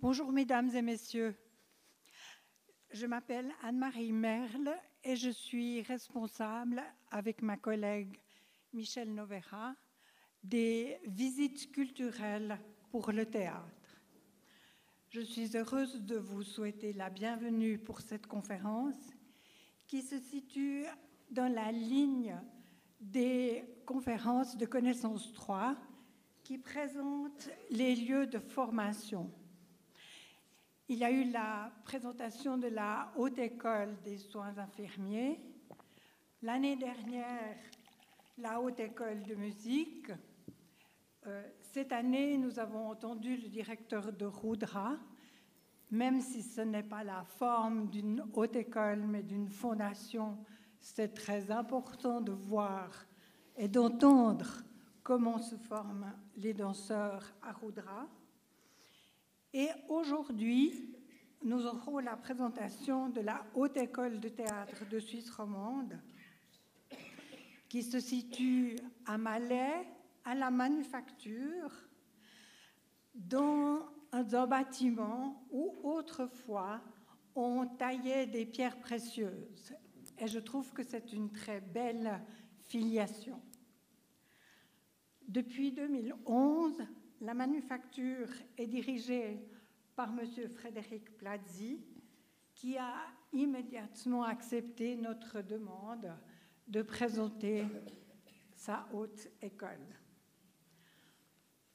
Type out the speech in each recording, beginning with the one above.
Bonjour mesdames et messieurs. Je m'appelle Anne-Marie Merle et je suis responsable avec ma collègue Michel Novera des visites culturelles pour le théâtre. Je suis heureuse de vous souhaiter la bienvenue pour cette conférence qui se situe dans la ligne des conférences de connaissance 3 qui présentent les lieux de formation il y a eu la présentation de la Haute École des soins infirmiers. L'année dernière, la Haute École de musique. Euh, cette année, nous avons entendu le directeur de Roudra, même si ce n'est pas la forme d'une haute école, mais d'une fondation, c'est très important de voir et d'entendre comment se forment les danseurs à Roudra. Et aujourd'hui, nous aurons la présentation de la Haute École de théâtre de Suisse romande, qui se situe à Malais, à la Manufacture, dans un bâtiment où autrefois on taillait des pierres précieuses. Et je trouve que c'est une très belle filiation. Depuis 2011, la manufacture est dirigée par M. Frédéric Plazzi, qui a immédiatement accepté notre demande de présenter sa haute école.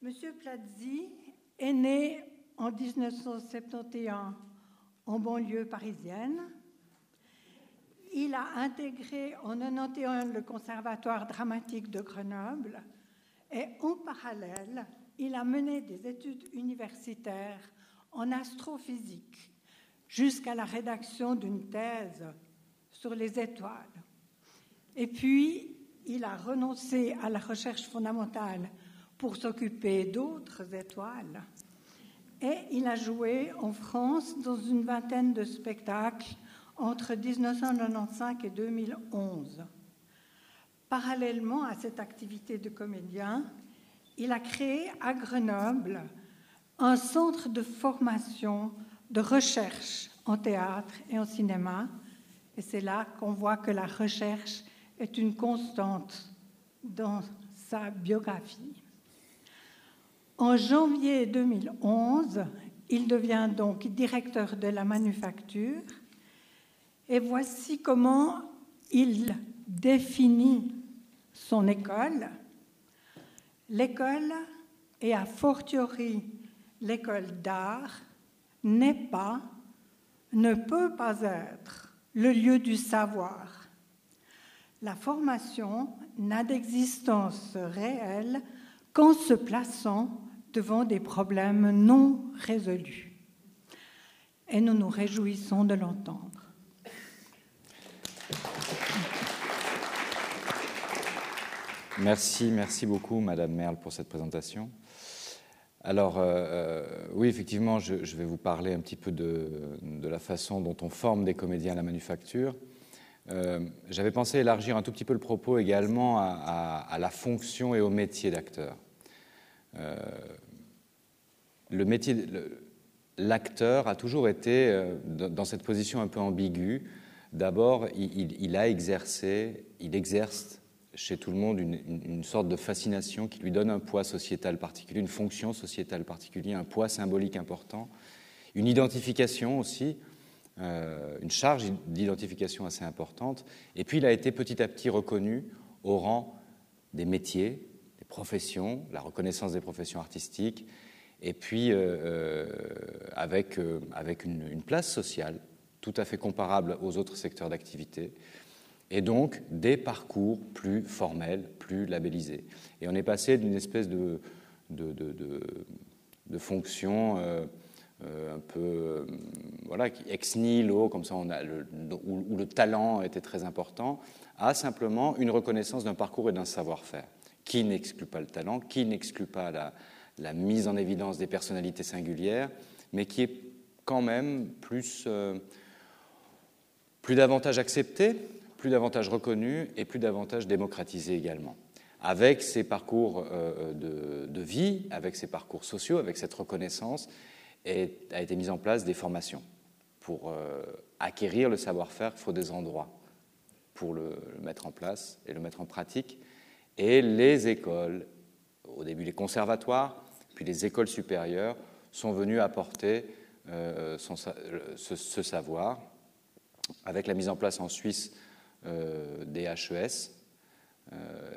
M. Plazzi est né en 1971 en banlieue parisienne. Il a intégré en 1991 le Conservatoire dramatique de Grenoble et en parallèle, il a mené des études universitaires en astrophysique jusqu'à la rédaction d'une thèse sur les étoiles. Et puis, il a renoncé à la recherche fondamentale pour s'occuper d'autres étoiles. Et il a joué en France dans une vingtaine de spectacles entre 1995 et 2011. Parallèlement à cette activité de comédien, il a créé à Grenoble un centre de formation, de recherche en théâtre et en cinéma. Et c'est là qu'on voit que la recherche est une constante dans sa biographie. En janvier 2011, il devient donc directeur de la manufacture. Et voici comment il définit son école l'école, et a fortiori l'école d'art, n'est pas, ne peut pas être le lieu du savoir. La formation n'a d'existence réelle qu'en se plaçant devant des problèmes non résolus. Et nous nous réjouissons de l'entendre. Merci, merci beaucoup, Madame Merle, pour cette présentation. Alors, euh, euh, oui, effectivement, je, vais vous parler un petit peu de, la façon dont on forme des comédiens à la manufacture. Euh, j'avais pensé élargir un tout petit peu le propos également à, la fonction et au métier d'acteur. le métier, l'acteur a toujours été dans cette position un peu ambiguë. D'abord, il, il, a exercé, il exerce chez tout le monde une, sorte de fascination qui lui donne un poids sociétal particulier, une fonction sociétale particulière, un poids symbolique important, une identification aussi, euh, une charge d'identification assez importante. Et puis il a été petit à petit reconnu au rang des métiers, des professions, la reconnaissance des professions artistiques, et puis euh, euh, avec, avec une, une place sociale tout à fait comparable aux autres secteurs d'activité et donc des parcours plus formels, plus labellisés. Et on est passé d'une espèce de, de, de, fonction euh, euh, un peu euh, voilà, ex nihilo, comme ça, on a où, le talent était très important, à simplement une reconnaissance d'un parcours et d'un savoir-faire, qui n'exclut pas le talent, qui n'exclut pas la, la, mise en évidence des personnalités singulières, mais qui est quand même plus, plus davantage accepté, plus davantage reconnu et plus davantage démocratisé également. Avec ces parcours euh, de, vie, avec ces parcours sociaux, avec cette reconnaissance, a été mise en place des formations pour euh, acquérir le savoir-faire. Il faut des endroits pour le, mettre en place et le mettre en pratique. Et les écoles, au début les conservatoires, puis les écoles supérieures, sont venues apporter euh, ce, savoir avec la mise en place en Suisse des HES,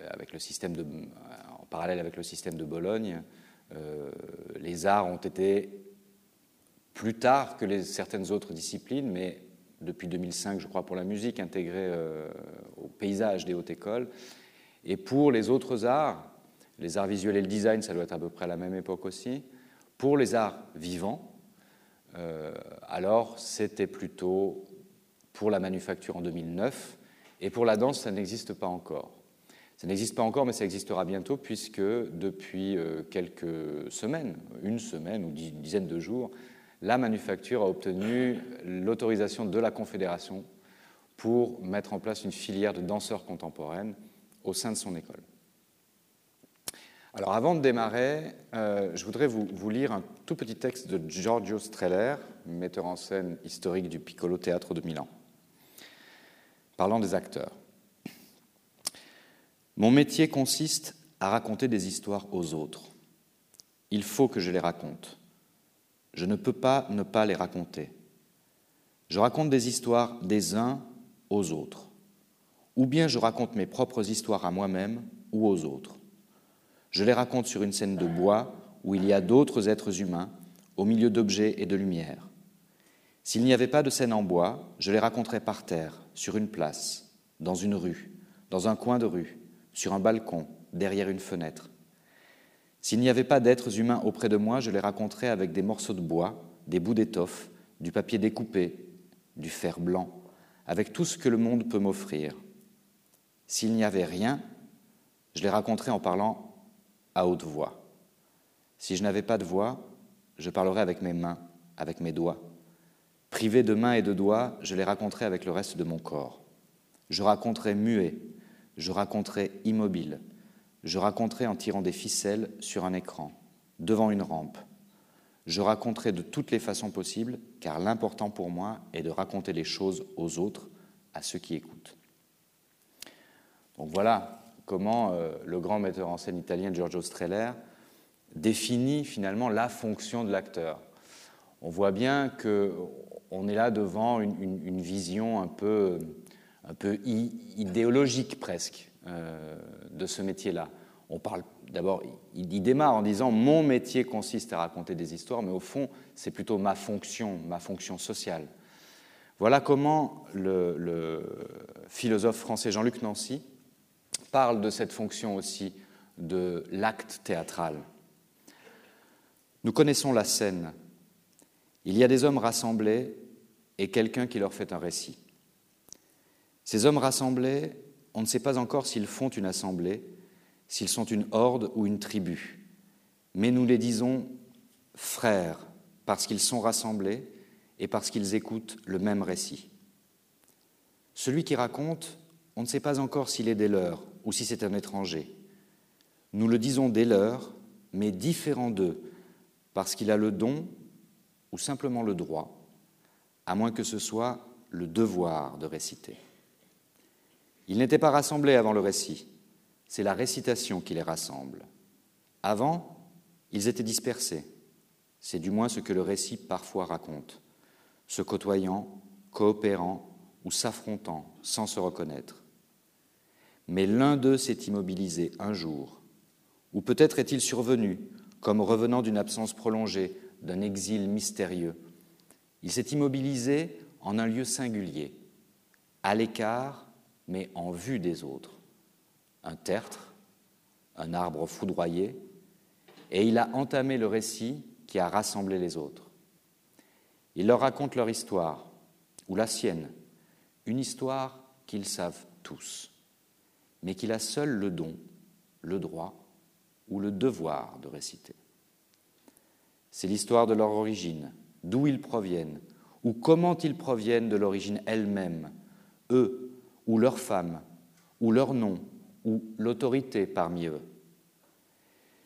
avec le système en parallèle avec le système de Bologne. les arts ont été plus tard que certaines autres disciplines, mais depuis 2005, je crois, pour la musique intégrée euh, au paysage des hautes écoles. Et pour les autres arts, les arts visuels et le design, ça doit être à peu près à la même époque aussi. Pour les arts vivants, euh, alors c'était plutôt pour la manufacture en 2009. Et pour la danse, ça n'existe pas encore. Ça n'existe pas encore, mais ça existera bientôt, puisque depuis euh, quelques semaines, une semaine ou une dizaine de jours, la manufacture a obtenu l'autorisation de la Confédération pour mettre en place une filière de danseurs contemporaines au sein de son école. Alors avant de démarrer, euh, je voudrais vous, lire un tout petit texte de Giorgio Streller, metteur en scène historique du Piccolo Théâtre de Milan, parlant des acteurs. Mon métier consiste à raconter des histoires aux autres. Il faut que je les raconte. Je ne peux pas ne pas les raconter. Je raconte des histoires des uns aux autres. Ou bien je raconte mes propres histoires à moi-même ou aux autres. Je les raconte sur une scène de bois où il y a d'autres êtres humains, au milieu d'objets et de lumière. S'il n'y avait pas de scène en bois, je les raconterais par terre, sur une place, dans une rue, dans un coin de rue, sur un balcon, derrière une fenêtre. S'il n'y avait pas d'êtres humains auprès de moi, je les raconterais avec des morceaux de bois, des bouts d'étoffe, du papier découpé, du fer blanc, avec tout ce que le monde peut m'offrir. S'il n'y avait rien, je les raconterais en parlant à haute voix. Si je n'avais pas de voix, je parlerais avec mes mains, avec mes doigts. Privé de mains et de doigts, je les raconterais avec le reste de mon corps. Je raconterais muet, je raconterais immobile, je raconterai en tirant des ficelles sur un écran, devant une rampe. Je raconterai de toutes les façons possibles, car l'important pour moi est de raconter les choses aux autres, à ceux qui écoutent. Donc voilà comment euh, le grand metteur en scène italien Giorgio Streller définit finalement la fonction de l'acteur. On voit bien qu'on est là devant une, vision un peu, un peu idéologique presque euh, de ce métier-là. On parle d'abord, il, démarre en disant mon métier consiste à raconter des histoires, mais au fond, c'est plutôt ma fonction, ma fonction sociale. Voilà comment le, philosophe français Jean-Luc Nancy parle de cette fonction aussi de l'acte théâtral. Nous connaissons la scène. Il y a des hommes rassemblés et quelqu'un qui leur fait un récit. Ces hommes rassemblés on ne sait pas encore s'ils font une assemblée, s'ils sont une horde ou une tribu. Mais nous les disons frères parce qu'ils sont rassemblés et parce qu'ils écoutent le même récit. Celui qui raconte, on ne sait pas encore s'il est des leurs ou si c'est un étranger. Nous le disons des leurs, mais différent d'eux, parce qu'il a le don ou simplement le droit, à moins que ce soit le devoir de réciter. Ils n'étaient pas rassemblés avant le récit, c'est la récitation qui les rassemble. Avant, ils étaient dispersés, c'est du moins ce que le récit parfois raconte, se côtoyant, coopérant ou s'affrontant sans se reconnaître. Mais l'un d'eux s'est immobilisé un jour, ou peut-être est-il survenu, comme revenant d'une absence prolongée, d'un exil mystérieux. Il s'est immobilisé en un lieu singulier, à l'écart mais en vue des autres. Un tertre, un arbre foudroyé, et il a entamé le récit qui a rassemblé les autres. Il leur raconte leur histoire, ou la sienne, une histoire qu'ils savent tous, mais qu'il a seul le don, le droit ou le devoir de réciter. C'est l'histoire de leur origine, d'où ils proviennent, ou comment ils proviennent de l'origine elle-même, eux ou leur femme, ou leur nom, ou l'autorité parmi eux.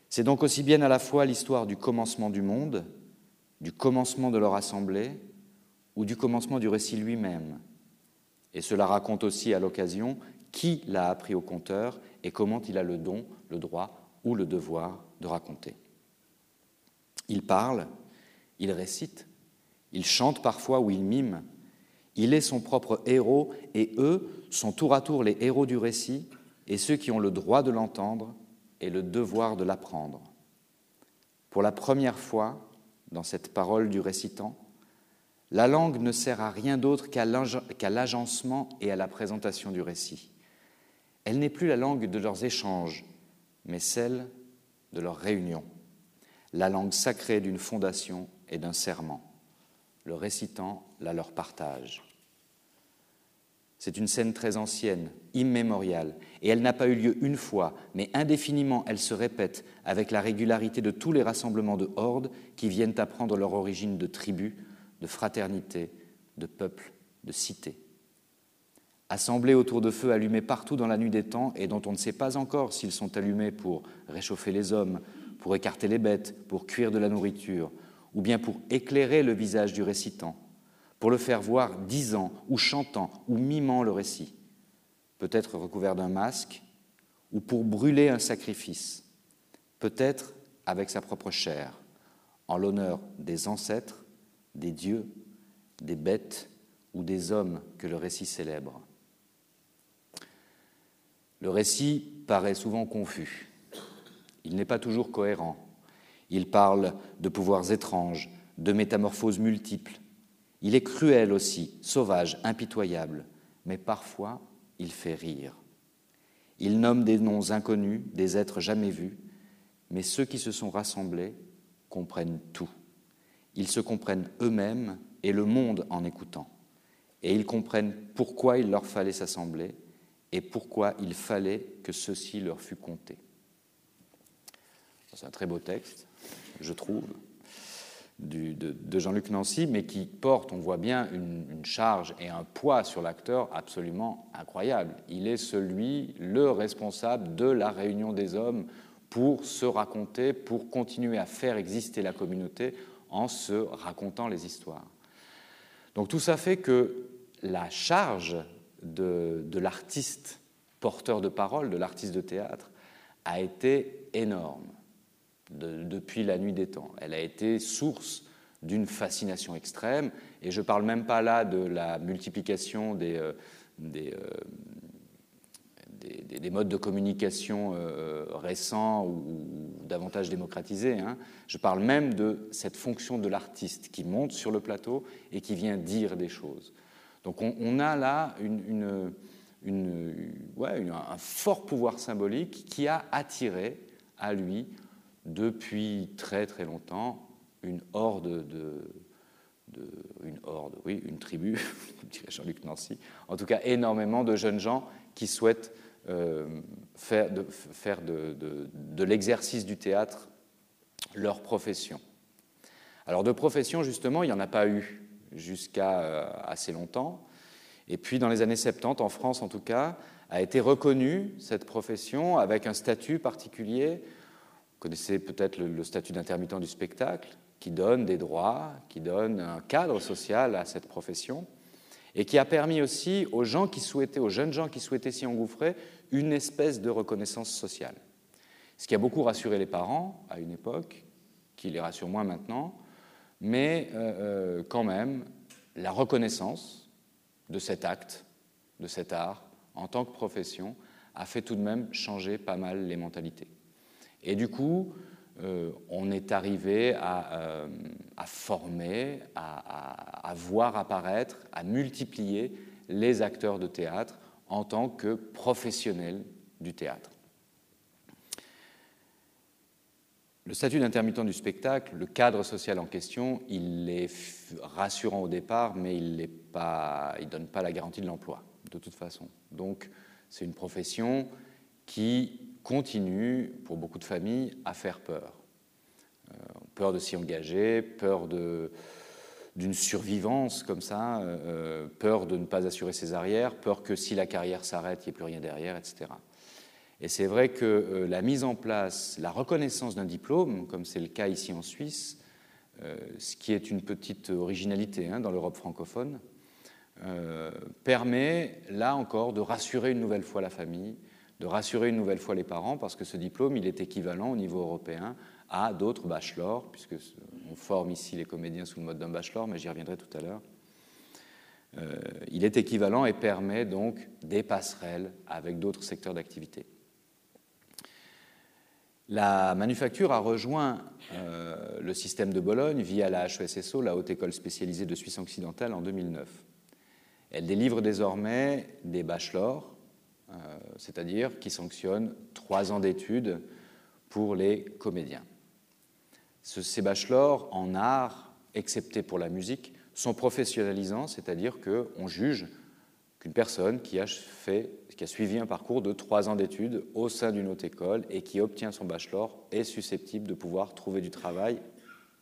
C'est donc aussi bien à la fois l'histoire du commencement du monde du commencement de leur assemblée ou du commencement du récit lui-même. Et cela raconte aussi à l'occasion qui l'a appris au conteur et comment il a le don, le droit ou le devoir de raconter. Il parle, il récite, il chante parfois ou il mime. Il est son propre héros et eux sont tour à tour les héros du récit et ceux qui ont le droit de l'entendre et le devoir de l'apprendre. Pour la première fois, dans cette parole du récitant, la langue ne sert à rien d'autre qu'à l'agencement et à la présentation du récit. Elle n'est plus la langue de leurs échanges, mais celle de leur réunion, la langue sacrée d'une fondation et d'un serment. Le récitant la leur partage. C'est une scène très ancienne, immémoriale, et elle n'a pas eu lieu une fois, mais indéfiniment elle se répète avec la régularité de tous les rassemblements de hordes qui viennent apprendre leur origine de tribus, de fraternité, de peuples, de cités. Assemblés autour de feux allumés partout dans la nuit des temps et dont on ne sait pas encore s'ils sont allumés pour réchauffer les hommes, pour écarter les bêtes, pour cuire de la nourriture, ou bien pour éclairer le visage du récitant, pour le faire voir disant ou chantant ou mimant le récit, peut-être recouvert d'un masque, ou pour brûler un sacrifice, peut-être avec sa propre chair, en l'honneur des ancêtres, des dieux, des bêtes ou des hommes que le récit célèbre. Le récit paraît souvent confus. Il n'est pas toujours cohérent. Il parle de pouvoirs étranges, de métamorphoses multiples. Il est cruel aussi, sauvage, impitoyable, mais parfois il fait rire. Il nomme des noms inconnus, des êtres jamais vus, mais ceux qui se sont rassemblés comprennent tout. Ils se comprennent eux-mêmes et le monde en écoutant. Et ils comprennent pourquoi il leur fallait s'assembler et pourquoi il fallait que ceci leur fût compté. C'est un très beau texte, je trouve, de, Jean-Luc Nancy, mais qui porte, on voit bien, une, charge et un poids sur l'acteur absolument incroyable. Il est celui, le responsable de la réunion des hommes pour se raconter, pour continuer à faire exister la communauté en se racontant les histoires. Donc tout ça fait que la charge de, l'artiste porteur de parole, de l'artiste de théâtre, a été énorme depuis la nuit des temps. Elle a été source d'une fascination extrême, et je ne parle même pas là de la multiplication des, euh, euh, des, modes de communication euh, récents ou, davantage démocratisés. Hein. Je parle même de cette fonction de l'artiste qui monte sur le plateau et qui vient dire des choses. Donc on, a là un fort pouvoir symbolique qui a attiré à lui depuis très très longtemps une horde de, une horde, oui, une tribu, dirait Jean-Luc Nancy, en tout cas énormément de jeunes gens qui souhaitent euh, faire, de, l'exercice du théâtre leur profession. Alors de profession, justement, il n'y en a pas eu jusqu'à euh, assez longtemps. Et puis dans les années 70, en France en tout cas, a été reconnue cette profession avec un statut particulier connaissez peut-être le, statut d'intermittent du spectacle, qui donne des droits, qui donne un cadre social à cette profession, et qui a permis aussi aux gens qui souhaitaient, aux jeunes gens qui souhaitaient s'y engouffrer, une espèce de reconnaissance sociale. Ce qui a beaucoup rassuré les parents à une époque, qui les rassure moins maintenant, mais euh, euh, quand même, la reconnaissance de cet acte, de cet art, en tant que profession, a fait tout de même changer pas mal les mentalités. Et du coup, euh, on est arrivé à, euh, former, à, voir apparaître, à multiplier les acteurs de théâtre en tant que professionnels du théâtre. Le statut d'intermittent du spectacle, le cadre social en question, il est rassurant au départ, mais il ne donne pas la garantie de l'emploi, de toute façon. Donc, c'est une profession qui continue, pour beaucoup de familles, à faire peur. Euh, peur de s'y engager, peur d'une survivance comme ça, euh, euh, peur de ne pas assurer ses arrières, peur que si la carrière s'arrête, il n'y ait plus rien derrière, etc. Et c'est vrai que la mise en place, la reconnaissance d'un diplôme, comme c'est le cas ici en Suisse, ce qui est une petite originalité hein, dans l'Europe francophone, permet là encore de rassurer une nouvelle fois la famille, de rassurer une nouvelle fois les parents, parce que ce diplôme, il est équivalent au niveau européen à d'autres bachelors, puisque on forme ici les comédiens sous le mode d'un bachelor, mais j'y reviendrai tout à l'heure. Euh, il est équivalent et permet donc des passerelles avec d'autres secteurs d'activité. La manufacture a rejoint euh, le système de Bologne via la HESSO, la Haute École spécialisée de Suisse occidentale, en 2009. Elle délivre désormais des bachelors c'est-à-dire qui sanctionne trois ans d'études pour les comédiens. Ces bachelors en art, excepté pour la musique, sont professionnalisants, c'est-à-dire qu'on juge qu'une personne qui a, fait, qui a suivi un parcours de trois ans d'études au sein d'une haute école et qui obtient son bachelor est susceptible de pouvoir trouver du travail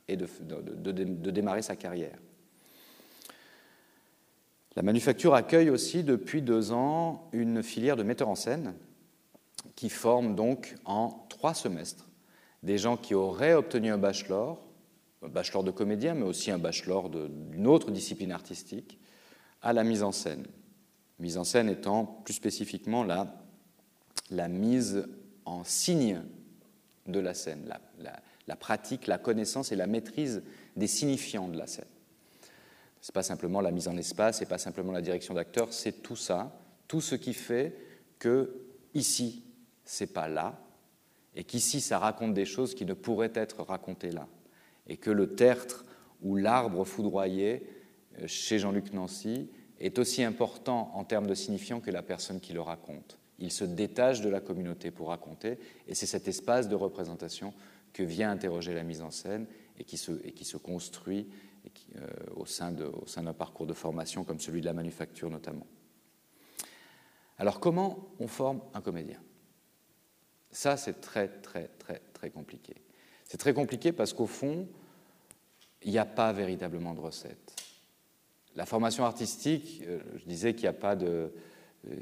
et de démarrer sa carrière. La manufacture accueille aussi depuis deux ans une filière de metteurs en scène qui forme donc en trois semestres des gens qui auraient obtenu un bachelor, un bachelor de comédien, mais aussi un bachelor d'une autre discipline artistique, à la mise en scène. Mise en scène étant plus spécifiquement la, mise en signe de la scène, la pratique, la connaissance et la maîtrise des signifiants de la scène. Ce n'est pas simplement la mise en espace, ce n'est pas simplement la direction d'acteur, c'est tout ça, tout ce qui fait que ici, c'est pas là, et qu'ici, ça raconte des choses qui ne pourraient être racontées là, et que le tertre ou l'arbre foudroyé euh, chez Jean-Luc Nancy est aussi important en termes de signifiant que la personne qui le raconte. Il se détache de la communauté pour raconter, et c'est cet espace de représentation que vient interroger la mise en scène et qui se, et qui se construit euh, au sein d'un parcours de formation comme celui de la manufacture notamment. Alors comment on forme un comédien? Ça, c'est très, très, très, très compliqué. C'est très compliqué parce qu'au fond, il n'y a pas véritablement de recette. La formation artistique, euh, je disais qu'il n'y a pas de... Euh,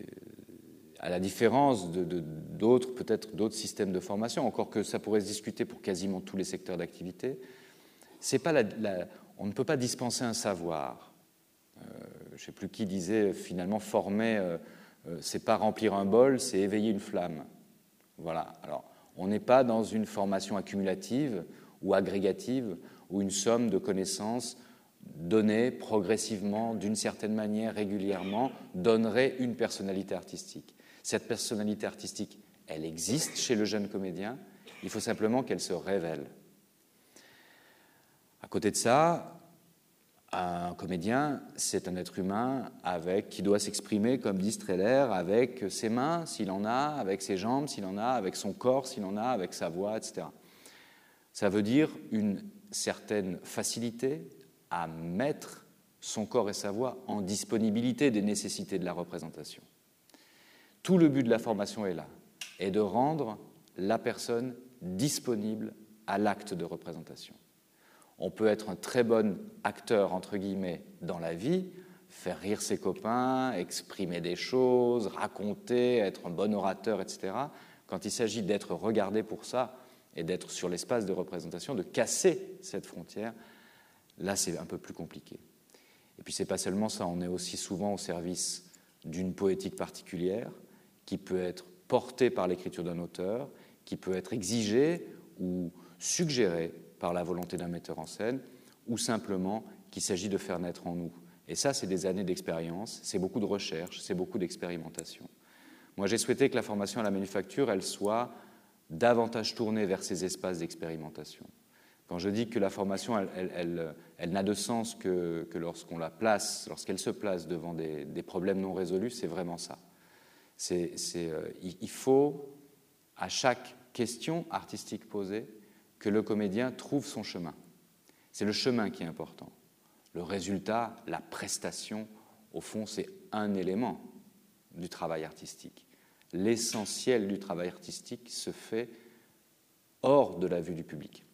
à la différence d'autres, peut-être d'autres systèmes de formation, encore que ça pourrait se discuter pour quasiment tous les secteurs d'activité, c'est pas la, on ne peut pas dispenser un savoir. Euh, je ne sais plus qui disait finalement former, euh, euh, c'est pas remplir un bol, c'est éveiller une flamme. Voilà. Alors, on n'est pas dans une formation accumulative ou agrégative où une somme de connaissances données progressivement, d'une certaine manière, régulièrement, donnerait une personnalité artistique. Cette personnalité artistique, elle existe chez le jeune comédien, il faut simplement qu'elle se révèle. À côté de ça, un comédien, c'est un être humain avec, qui doit s'exprimer, comme dit Streller, avec ses mains, s'il en a, avec ses jambes, s'il en a, avec son corps, s'il en a, avec sa voix, etc. Ça veut dire une certaine facilité à mettre son corps et sa voix en disponibilité des nécessités de la représentation. Tout le but de la formation est là, est de rendre la personne disponible à l'acte de représentation. On peut être un très bon acteur, entre guillemets, dans la vie, faire rire ses copains, exprimer des choses, raconter, être un bon orateur, etc. Quand il s'agit d'être regardé pour ça et d'être sur l'espace de représentation, de casser cette frontière, là c'est un peu plus compliqué. Et puis c'est pas seulement ça, on est aussi souvent au service d'une poétique particulière qui peut être portée par l'écriture d'un auteur, qui peut être exigée ou suggérée par la volonté d'un metteur en scène, ou simplement qu'il s'agit de faire naître en nous. Et ça, c'est des années d'expérience, c'est beaucoup de recherche, c'est beaucoup d'expérimentation. Moi, j'ai souhaité que la formation à la manufacture, elle soit davantage tournée vers ces espaces d'expérimentation. Quand je dis que la formation, elle, n'a de sens que, lorsqu'on la place, lorsqu'elle se place devant des, problèmes non résolus, c'est vraiment ça. Euh, il faut, à chaque question artistique posée, que le comédien trouve son chemin. C'est le chemin qui est important. Le résultat, la prestation, au fond, c'est un élément du travail artistique. L'essentiel du travail artistique se fait hors de la vue du public,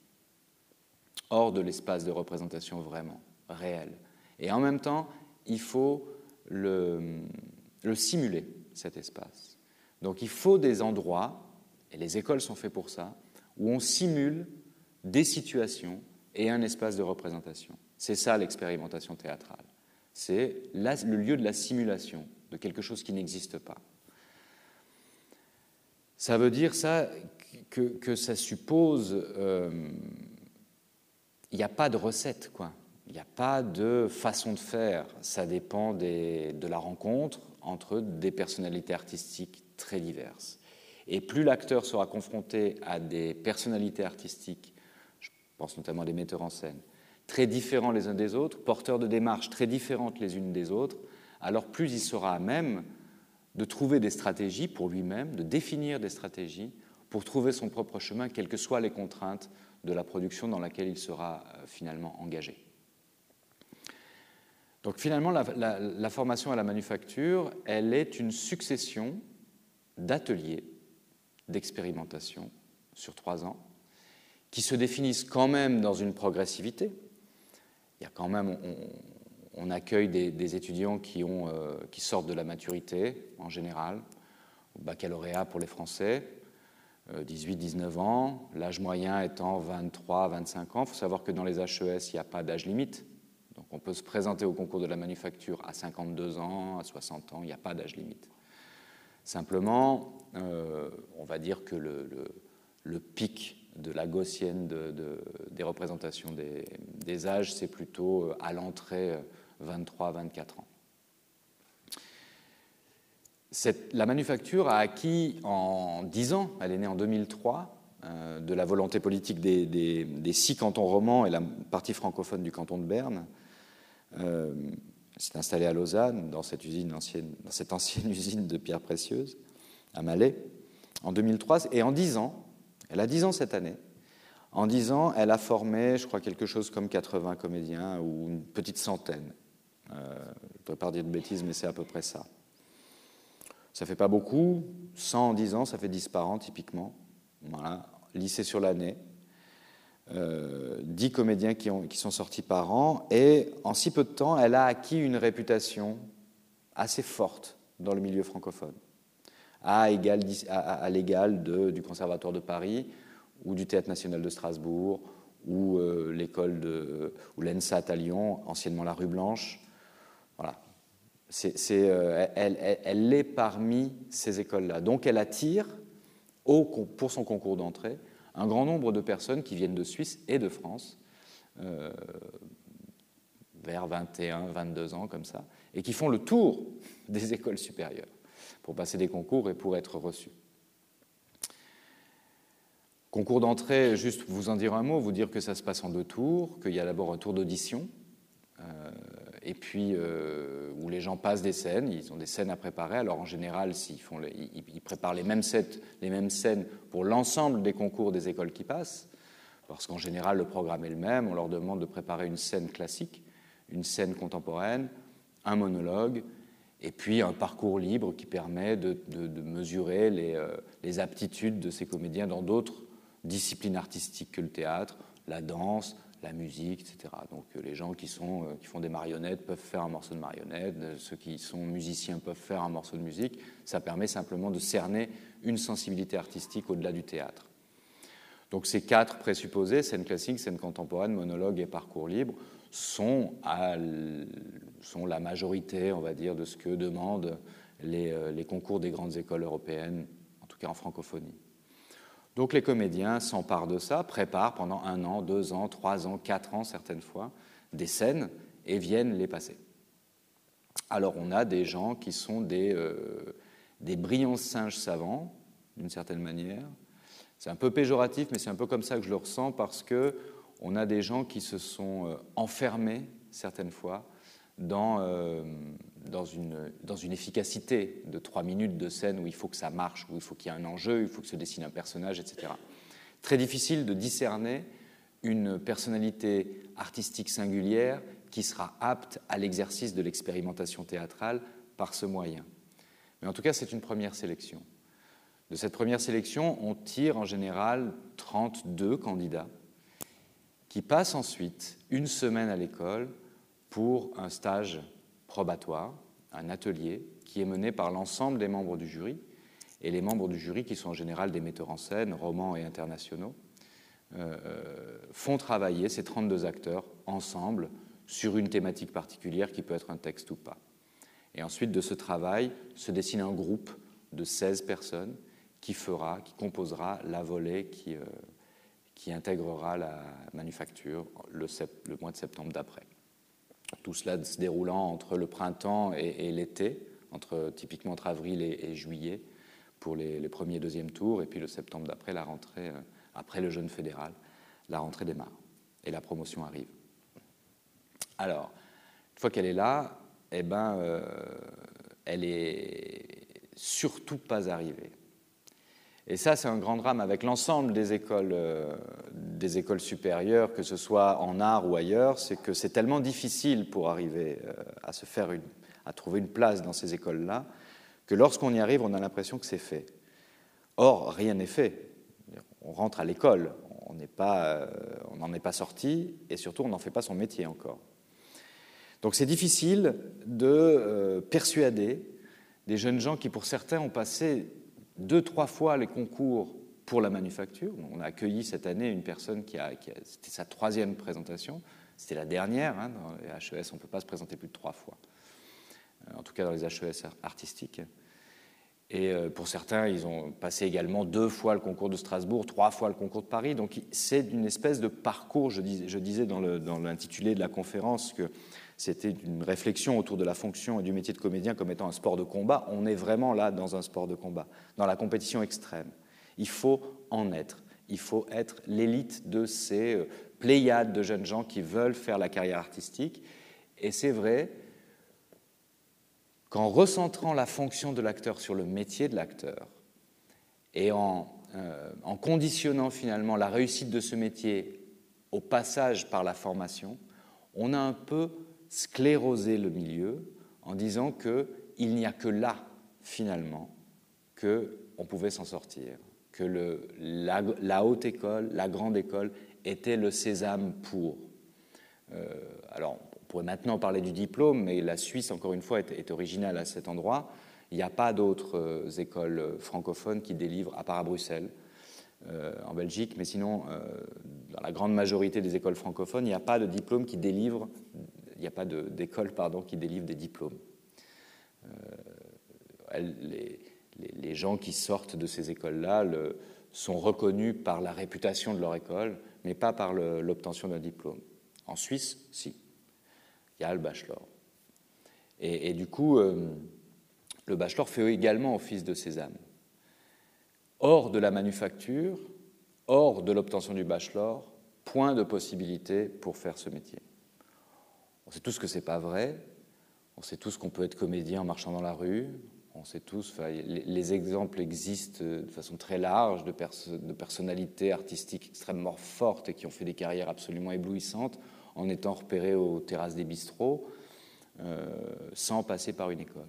hors de l'espace de représentation vraiment, réel. Et en même temps, il faut le, le simuler, cet espace. Donc il faut des endroits, et les écoles sont faites pour ça, où on simule des situations et un espace de représentation. C'est ça l'expérimentation théâtrale. C'est le lieu de la simulation de quelque chose qui n'existe pas. Ça veut dire ça que, ça suppose... Euh, il n'y a pas de recette, quoi. Il n'y a pas de façon de faire. Ça dépend de la rencontre entre des personnalités artistiques très diverses. Et plus l'acteur sera confronté à des personnalités artistiques, je pense notamment à des metteurs en scène, très différents les uns des autres, porteurs de démarches très différentes les unes des autres, alors plus il sera à même de trouver des stratégies pour lui-même, de définir des stratégies pour trouver son propre chemin, quelles que soient les contraintes de la production dans laquelle il sera euh, finalement engagé. Donc finalement, la, formation à la manufacture, elle est une succession d'ateliers, d'expérimentation sur trois ans, qui se définissent quand même dans une progressivité. Il y a quand même, on, accueille des, étudiants qui, ont, euh, qui sortent de la maturité en général, au baccalauréat pour les Français, 18-19 euh, ans, l'âge moyen étant 23-25 ans. Il faut savoir que dans les HES, il n'y a pas d'âge limite. Donc on peut se présenter au concours de la manufacture à 52 ans, à 60 ans, il n'y a pas d'âge limite. Simplement, euh, on va dire que le, pic de la gaussienne des représentations des, âges, c'est plutôt euh, à l'entrée 23-24 ans la manufacture a acquis en 10 ans, elle est née en 2003, euh, de la volonté politique des, six cantons romans et la partie francophone du canton de Berne. Euh, s'est installée à Lausanne, dans cette, usine ancienne, dans cette ancienne usine de pierres précieuses, à Malais, en 2003. Et en 10 ans, elle a 10 ans cette année, en 10 ans, elle a formé, je crois, quelque chose comme 80 comédiens ou une petite centaine. Euh, je ne peux pas dire de bêtises, mais c'est à peu près ça. Ça fait pas beaucoup, 100 en 10 ans, ça fait 10 par an typiquement. Voilà, lycée sur l'année. Euh, 10 comédiens qui, ont, sont sortis par an, et en si peu de temps, elle a acquis une réputation assez forte dans le milieu francophone, à, l'égal du Conservatoire de Paris, ou du Théâtre national de Strasbourg, ou euh, l'école de ou l'ENSAT à Lyon, anciennement la rue Blanche. Voilà, euh, elle, est parmi ces écoles-là. Donc elle attire, pour son concours d'entrée, un grand nombre de personnes qui viennent de Suisse et de France, euh, vers 21, 22 ans comme ça, et qui font le tour des écoles supérieures pour passer des concours et pour être reçus. Concours d'entrée, juste vous en dire un mot, vous dire que ça se passe en deux tours, qu'il y a d'abord un tour d'audition. Euh, et puis euh, où les gens passent des scènes, ils ont des scènes à préparer. Alors en général, s'ils font ils, préparent les mêmes, les mêmes scènes pour l'ensemble des concours des écoles qui passent, parce qu'en général le programme est le même. On leur demande de préparer une scène classique, une scène contemporaine, un monologue, et puis un parcours libre qui permet de, mesurer euh, les aptitudes de ces comédiens dans d'autres disciplines artistiques que le théâtre, la danse, la musique, etc. Donc euh, les gens euh, qui font des marionnettes peuvent faire un morceau de marionnette, euh, ceux qui sont musiciens peuvent faire un morceau de musique. Ça permet simplement de cerner une sensibilité artistique au-delà du théâtre. Donc ces quatre présupposés, scène classique, scène contemporaine, monologue et parcours libre, sont la majorité, on va dire, de ce que demandent les concours des grandes écoles européennes, en tout cas en francophonie. Donc les comédiens s'emparent de ça, préparent pendant un an, deux ans, trois ans, quatre ans certaines fois des scènes et viennent les passer. Alors on a des gens qui sont des, euh, brillants singes savants, d'une certaine manière. C'est un peu péjoratif, mais c'est un peu comme ça que je le ressens parce que on a des gens qui se sont euh, enfermés certaines fois dans, euh, dans, une, dans une efficacité de trois minutes de scène où il faut que ça marche, où il faut qu'il y ait un enjeu, il faut que se dessine un personnage, etc. Très difficile de discerner une personnalité artistique singulière qui sera apte à l'exercice de l'expérimentation théâtrale par ce moyen. Mais en tout cas, c'est une première sélection. De cette première sélection, on tire en général 32 candidats qui passent ensuite une semaine à l'école pour un stage probatoire, un atelier qui est mené par l'ensemble des membres du jury, et les membres du jury qui sont en général des metteurs en scène, romans et internationaux, font travailler ces 32 acteurs ensemble sur une thématique particulière qui peut être un texte ou pas. Et ensuite de ce travail se dessine un groupe de 16 personnes qui fera, qui composera la volée qui, euh, intégrera la manufacture le mois de septembre d'après. Tout cela se déroulant entre le printemps et, l'été, entre, typiquement entre avril et, juillet pour les, premiers et deuxièmes tours, et puis le septembre d'après, la rentrée, euh, après le jeune fédéral, la rentrée démarre et la promotion arrive. Alors, une fois qu'elle est là, eh ben, euh, elle est surtout pas arrivée. Et ça, c'est un grand drame avec l'ensemble des écoles, euh, des écoles supérieures, que ce soit en art ou ailleurs, c'est que c'est tellement difficile pour arriver euh, à se faire une, à trouver une place dans ces écoles-là, que lorsqu'on y arrive, on a l'impression que c'est fait. Or, rien n'est fait. On rentre à l'école, on n'en est pas sorti, et surtout, on n'en fait pas son métier encore. Donc c'est difficile de euh, persuader des jeunes gens qui, pour certains, ont passé deux, trois fois les concours pour la manufacture. On a accueilli cette année une personne qui a, c'était sa troisième présentation, c'était la dernière. Hein, dans les HES, on ne peut pas se présenter plus de trois fois, euh, en tout cas dans les HES artistiques. Et euh, pour certains, ils ont passé également deux fois le concours de Strasbourg, trois fois le concours de Paris. Donc c'est une espèce de parcours, je disais, je disais dans l'intitulé de la conférence que c'était une réflexion autour de la fonction et du métier de comédien comme étant un sport de combat. On est vraiment là dans un sport de combat, dans la compétition extrême. Il faut en être. Il faut être l'élite de ces euh, pléiades de jeunes gens qui veulent faire la carrière artistique. Et c'est vrai qu'en recentrant la fonction de l'acteur sur le métier de l'acteur et en, euh, en conditionnant finalement la réussite de ce métier au passage par la formation, on a un peu scléroser le milieu en disant qu'il n'y a que là, finalement, qu'on pouvait s'en sortir, que le, la, haute école, la grande école, était le sésame pour. Euh, alors, on pourrait maintenant parler du diplôme, mais la Suisse, encore une fois, est, originale à cet endroit. Il n'y a pas d'autres euh, écoles francophones qui délivrent, à part à Bruxelles, euh, en Belgique, mais sinon, dans la grande majorité des écoles francophones, il n'y a pas de diplôme qui délivre n'y a pas d'école qui délivre des diplômes. Euh, les, gens qui sortent de ces écoles-là sont reconnus par la réputation de leur école, mais pas par l'obtention d'un diplôme. En Suisse, si. Il y a le bachelor. Et, du coup, euh, le bachelor fait également office de sésame. Hors de la manufacture, hors de l'obtention du bachelor, point de possibilité pour faire ce métier. On sait tous que ce n'est pas vrai. On sait tous qu'on peut être comédien en marchant dans la rue. On sait tous, les, exemples existent de façon très large de, personnalités artistiques extrêmement fortes et qui ont fait des carrières absolument éblouissantes en étant repérés aux terrasses des bistrots euh, sans passer par une école.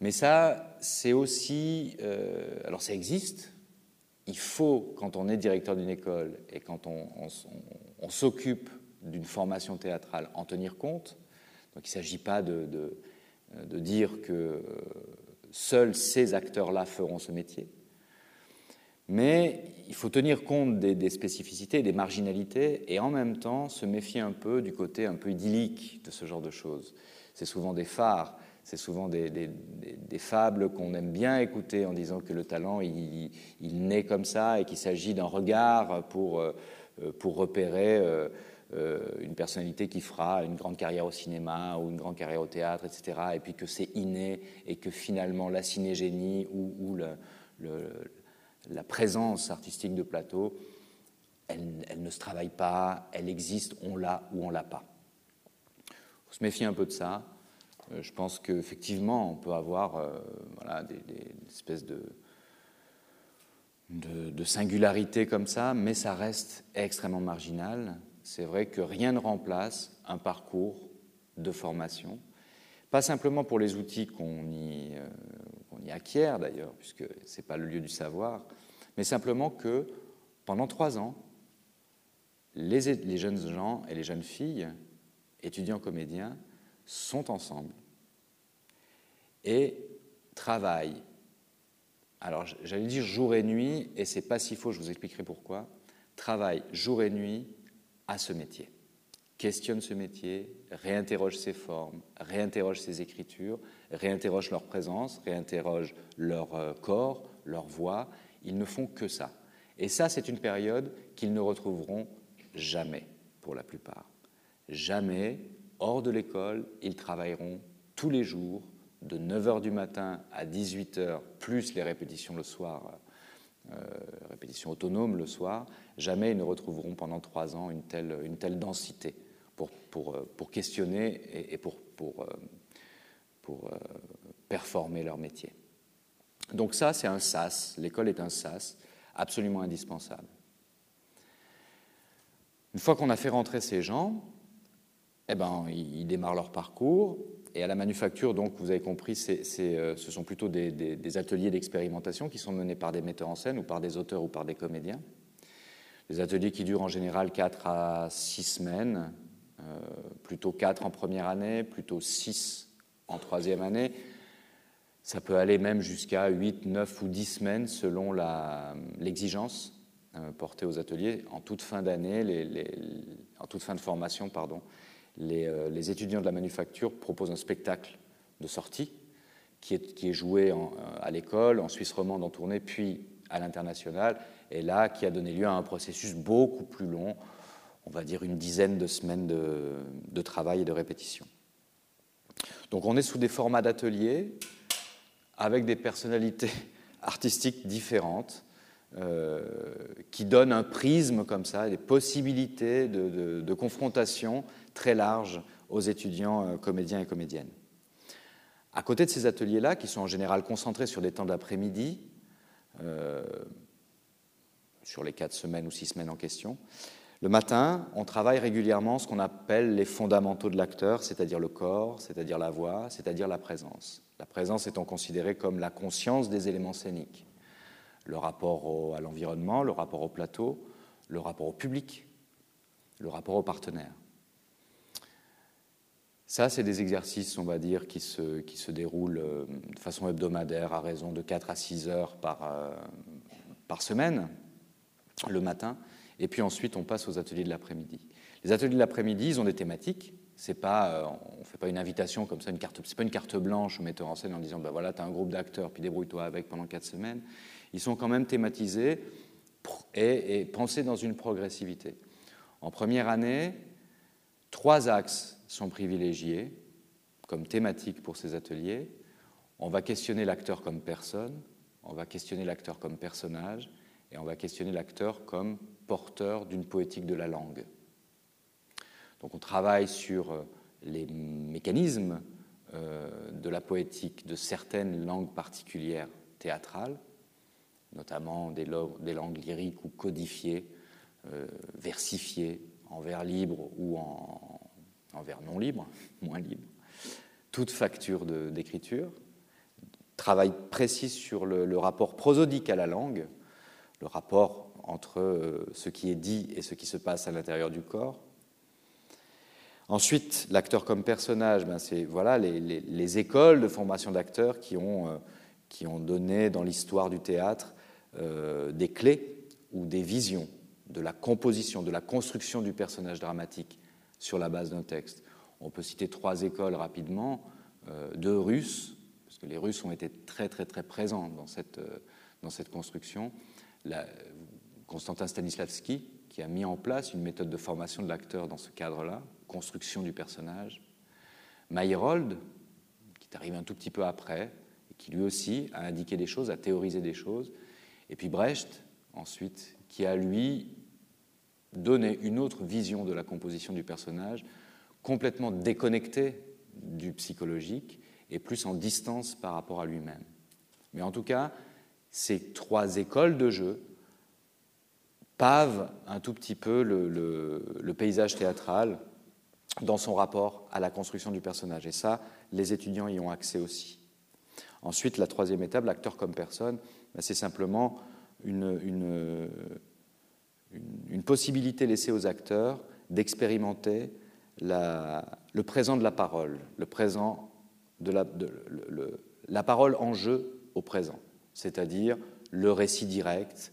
Mais ça, c'est aussi. Euh, alors, ça existe. Il faut, quand on est directeur d'une école et quand on s'occupe d'une formation théâtrale en tenir compte. Donc il ne s'agit pas de, dire que euh, seuls ces acteurs-là feront ce métier. Mais il faut tenir compte des, spécificités, des marginalités, et en même temps se méfier un peu du côté un peu idyllique de ce genre de choses. C'est souvent des phares, c'est souvent des, fables qu'on aime bien écouter en disant que le talent, il, naît comme ça et qu'il s'agit d'un regard pour, euh, repérer euh, une personnalité qui fera une grande carrière au cinéma ou une grande carrière au théâtre, etc., et puis que c'est inné et que finalement la cinégénie ou, ou la présence artistique de plateau, elle, ne se travaille pas, elle existe, on l'a ou on l'a pas. Faut se méfier un peu de ça. Euh, je pense qu'effectivement, on peut avoir euh, voilà, des, espèces de, de, de singularité comme ça, mais ça reste extrêmement marginal c'est vrai que rien ne remplace un parcours de formation, pas simplement pour les outils qu'on y, euh, acquiert d'ailleurs, puisque ce n'est pas le lieu du savoir, mais simplement que pendant trois ans, les, les jeunes gens et les jeunes filles, étudiants comédiens, sont ensemble et travaillent. Alors j'allais dire jour et nuit, et c'est pas si faux, je vous expliquerai pourquoi, travaillent jour et nuit à ce métier, questionnent ce métier, réinterrogent ses formes, réinterrogent ses écritures, réinterrogent leur présence, réinterrogent leur euh, corps, leur voix. Ils ne font que ça. Et ça, c'est une période qu'ils ne retrouveront jamais, pour la plupart. Jamais, hors de l'école, ils travailleront tous les jours, de 9h du matin à 18h, plus les répétitions le soir, répétitions autonomes le soir, jamais ils ne retrouveront pendant trois ans une telle, une telle densité pour, pour, euh, pour questionner et, et pour, pour, euh, pour euh, performer leur métier. Donc ça, c'est un sas, l'école est un sas absolument indispensable. Une fois qu'on a fait rentrer ces gens, eh ben, ils démarrent leur parcours. Et à la manufacture, donc, vous avez compris, euh, ce sont plutôt des, ateliers d'expérimentation qui sont menés par des metteurs en scène ou par des auteurs ou par des comédiens. Des ateliers qui durent en général 4 à 6 semaines, euh, plutôt 4 en première année, plutôt 6 en troisième année. Ça peut aller même jusqu'à 8, 9 ou 10 semaines selon l'exigence euh, portée aux ateliers. En toute fin d'année, en toute fin de formation, pardon, les, euh, les, étudiants de la manufacture proposent un spectacle de sortie qui est, joué euh, à l'école, en Suisse romande en tournée, puis à l'international, et là qui a donné lieu à un processus beaucoup plus long, on va dire une dizaine de semaines de, de travail et de répétition. Donc on est sous des formats d'ateliers avec des personnalités artistiques différentes euh, qui donnent un prisme comme ça, des possibilités de confrontation très larges aux étudiants euh, comédiens et comédiennes. À côté de ces ateliers-là, qui sont en général concentrés sur des temps d'après-midi, euh, sur les quatre semaines ou six semaines en question, le matin, on travaille régulièrement ce qu'on appelle les fondamentaux de l'acteur, c'est-à-dire le corps, c'est-à-dire la voix, c'est-à-dire la présence. La présence étant considérée comme la conscience des éléments scéniques. Le rapport à l'environnement, le rapport au plateau, le rapport au public, le rapport aux partenaires. Ça, c'est des exercices, on va dire, qui se, qui se déroulent euh, de façon hebdomadaire à raison de 4 à 6 heures par, euh, par semaine, le matin. Et puis ensuite, on passe aux ateliers de l'après-midi. Les ateliers de l'après-midi, ils ont des thématiques. C'est pas, euh, on ne fait pas une invitation comme ça, une carte, c'est pas une carte blanche au metteur en scène en disant, ben voilà, tu as un groupe d'acteurs, puis débrouille-toi avec pendant quatre semaines. Ils sont quand même thématisés et, pensés dans une progressivité. En première année, trois axes sont privilégiés comme thématique pour ces ateliers. On va questionner l'acteur comme personne, on va questionner l'acteur comme personnage, et on va questionner l'acteur comme porteur d'une poétique de la langue. Donc on travaille sur euh, les mécanismes euh, de la poétique de certaines langues particulières théâtrales, notamment des, langues lyriques ou codifiées, euh, versifiées, en vers libre ou en, vers non libre, moins libre, toute facture d'écriture, travail précis sur le, rapport prosodique à la langue, le rapport entre euh, ce qui est dit et ce qui se passe à l'intérieur du corps. Ensuite, l'acteur comme personnage, ben c'est voilà, les, écoles de formation d'acteurs qui, ont, euh, qui ont donné dans l'histoire du théâtre euh, des clés ou des visions de la composition, de la construction du personnage dramatique sur la base d'un texte. On peut citer trois écoles rapidement, euh, deux russes, parce que les Russes ont été très très très présents dans cette, euh, dans cette construction. La, Constantin Stanislavski, qui a mis en place une méthode de formation de l'acteur dans ce cadre-là, construction du personnage. Meyerhold, qui est arrivé un tout petit peu après, et qui lui aussi a indiqué des choses, a théorisé des choses. Et puis Brecht, ensuite, qui a lui donné une autre vision de la composition du personnage, complètement déconnectée du psychologique et plus en distance par rapport à lui-même. Mais en tout cas, ces trois écoles de jeu pave un tout petit peu le, paysage théâtral dans son rapport à la construction du personnage. Et ça, les étudiants y ont accès aussi. Ensuite, la troisième étape, l'acteur comme personne, c'est simplement une, une, une, possibilité laissée aux acteurs d'expérimenter le présent de la parole, le présent de la, de, le, la parole en jeu au présent, c'est-à-dire le récit direct,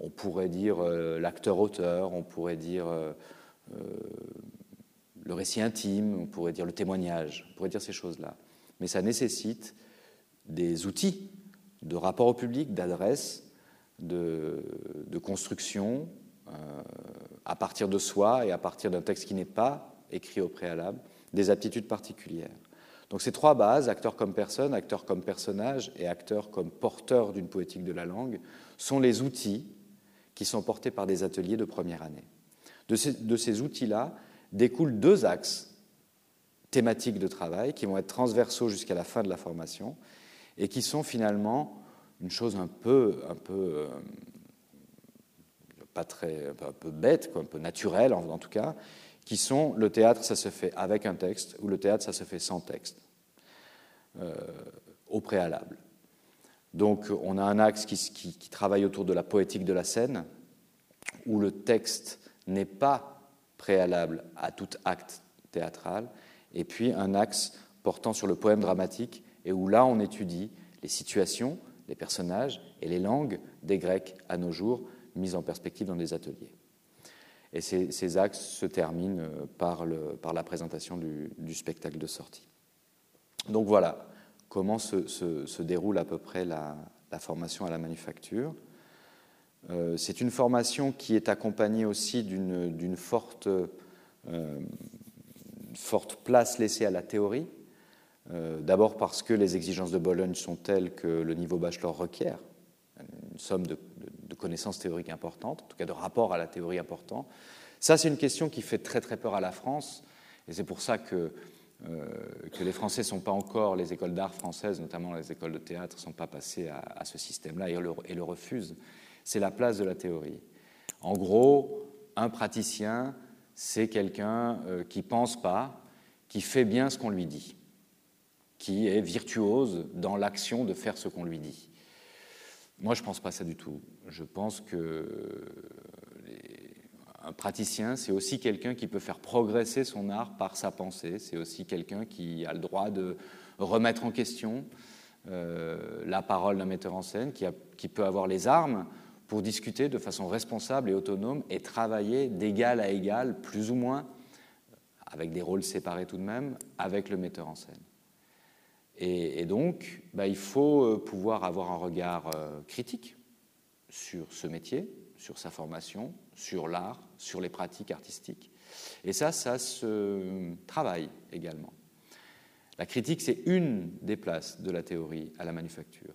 on pourrait dire l'acteur-auteur, on pourrait dire le récit intime, on pourrait dire le témoignage, on pourrait dire ces choses-là. Mais ça nécessite des outils de rapport au public, d'adresse, de, construction, euh, à partir de soi et à partir d'un texte qui n'est pas écrit au préalable, des aptitudes particulières. Donc ces trois bases, acteur comme personne, acteur comme personnage et acteur comme porteur d'une poétique de la langue, sont les outils qui sont portés par des ateliers de première année. De ces, de ces outils-là découlent deux axes thématiques de travail qui vont être transversaux jusqu'à la fin de la formation et qui sont finalement une chose un peu, un peu euh, pas très, un peu bête, un peu naturelle en, tout cas, qui sont le théâtre, ça se fait avec un texte, ou le théâtre, ça se fait sans texte, euh, au préalable. Donc on a un axe qui, qui, travaille autour de la poétique de la scène, où le texte n'est pas préalable à tout acte théâtral, et puis un axe portant sur le poème dramatique, et où là on étudie les situations, les personnages et les langues des Grecs à nos jours, mises en perspective dans des ateliers. Et ces, axes se terminent euh, par, la présentation du, spectacle de sortie. Donc voilà comment se, déroule à peu près la, formation à la manufacture. Euh, c'est une formation qui est accompagnée aussi d'une forte, euh, forte place laissée à la théorie, d'abord parce que les exigences de Bologne sont telles que le niveau bachelor requiert une somme de, connaissances théoriques importantes, en tout cas de rapport à la théorie important. Ça, c'est une question qui fait très très peur à la France, et c'est pour ça que, euh, les Français sont pas encore, les écoles d'art françaises, notamment les écoles de théâtre, ne sont pas passées à, ce système-là et le, et le refusent. C'est la place de la théorie. En gros, un praticien, c'est quelqu'un euh, qui pense pas, qui fait bien ce qu'on lui dit qui est virtuose dans l'action de faire ce qu'on lui dit. Moi, je ne pense pas ça du tout. Je pense que un praticien, c'est aussi quelqu'un qui peut faire progresser son art par sa pensée. C'est aussi quelqu'un qui a le droit de remettre en question euh, la parole d'un metteur en scène, qui, qui peut avoir les armes pour discuter de façon responsable et autonome et travailler d'égal à égal, plus ou moins, avec des rôles séparés tout de même, avec le metteur en scène. Et, donc, bah, il faut euh, pouvoir avoir un regard euh, critique sur ce métier, sur sa formation, sur l'art, sur les pratiques artistiques. Et ça, ça se travaille également. La critique, c'est une des places de la théorie à la manufacture.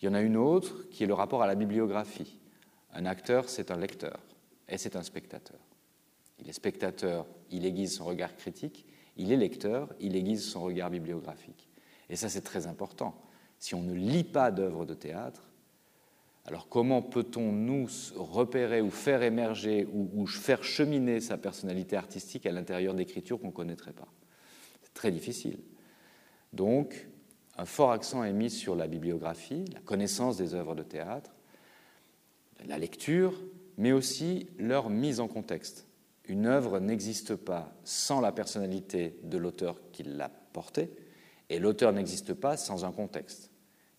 Il y en a une autre qui est le rapport à la bibliographie. Un acteur, c'est un lecteur et c'est un spectateur. Il est spectateur, il aiguise son regard critique, il est lecteur, il aiguise son regard bibliographique. Et ça, c'est très important. Si on ne lit pas d'œuvres de théâtre, alors comment peut-on nous repérer ou faire émerger ou, faire cheminer sa personnalité artistique à l'intérieur d'écritures qu'on ne connaîtrait pas? C'est très difficile. Donc, un fort accent est mis sur la bibliographie, la connaissance des œuvres de théâtre, la lecture, mais aussi leur mise en contexte. Une œuvre n'existe pas sans la personnalité de l'auteur qui l'a portée, et l'auteur n'existe pas sans un contexte.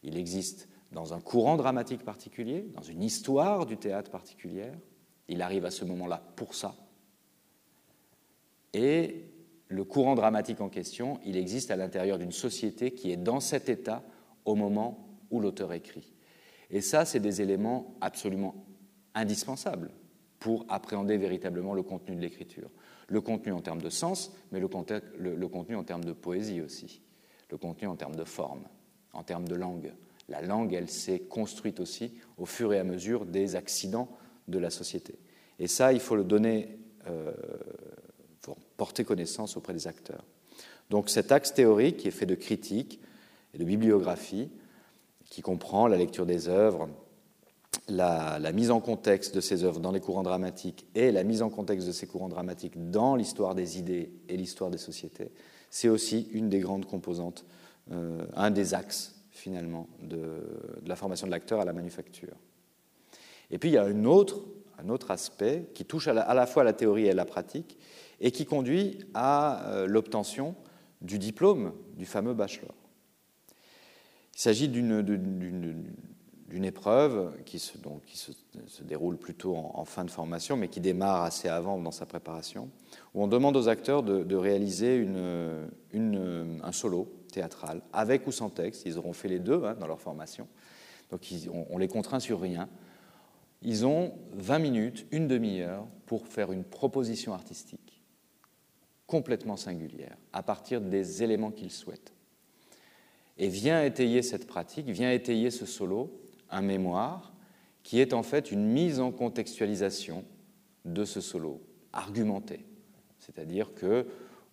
Il existe dans un courant dramatique particulier, dans une histoire du théâtre particulière. Il arrive à ce moment-là pour ça. Et le courant dramatique en question, il existe à l'intérieur d'une société qui est dans cet état au moment où l'auteur écrit. Et ça, c'est des éléments absolument indispensables pour appréhender véritablement le contenu de l'écriture. Le contenu en termes de sens, mais le, contenu en termes de poésie aussi le contenu en termes de forme, en termes de langue. La langue, elle s'est construite aussi au fur et à mesure des accidents de la société. Et ça, il faut le donner, euh, faut porter connaissance auprès des acteurs. Donc cet axe théorique qui est fait de critique et de bibliographie, qui comprend la lecture des œuvres, la, mise en contexte de ces œuvres dans les courants dramatiques et la mise en contexte de ces courants dramatiques dans l'histoire des idées et l'histoire des sociétés, c'est aussi une des grandes composantes, euh, un des axes finalement de, la formation de l'acteur à la manufacture. Et puis il y a un autre, un autre aspect qui touche à la, fois la théorie et la pratique et qui conduit à euh, l'obtention du diplôme du fameux bachelor. Il s'agit d'une d'une épreuve qui, se, donc, qui se, déroule plutôt en, fin de formation, mais qui démarre assez avant dans sa préparation, où on demande aux acteurs de, réaliser un solo théâtral, avec ou sans texte. Ils auront fait les deux hein, dans leur formation. Donc on, on, les contraint sur rien. Ils ont 20 minutes, une demi-heure pour faire une proposition artistique complètement singulière, à partir des éléments qu'ils souhaitent. Et vient étayer cette pratique, vient étayer ce solo, un mémoire qui est en fait une mise en contextualisation de ce solo, argumenté. C'est-à-dire que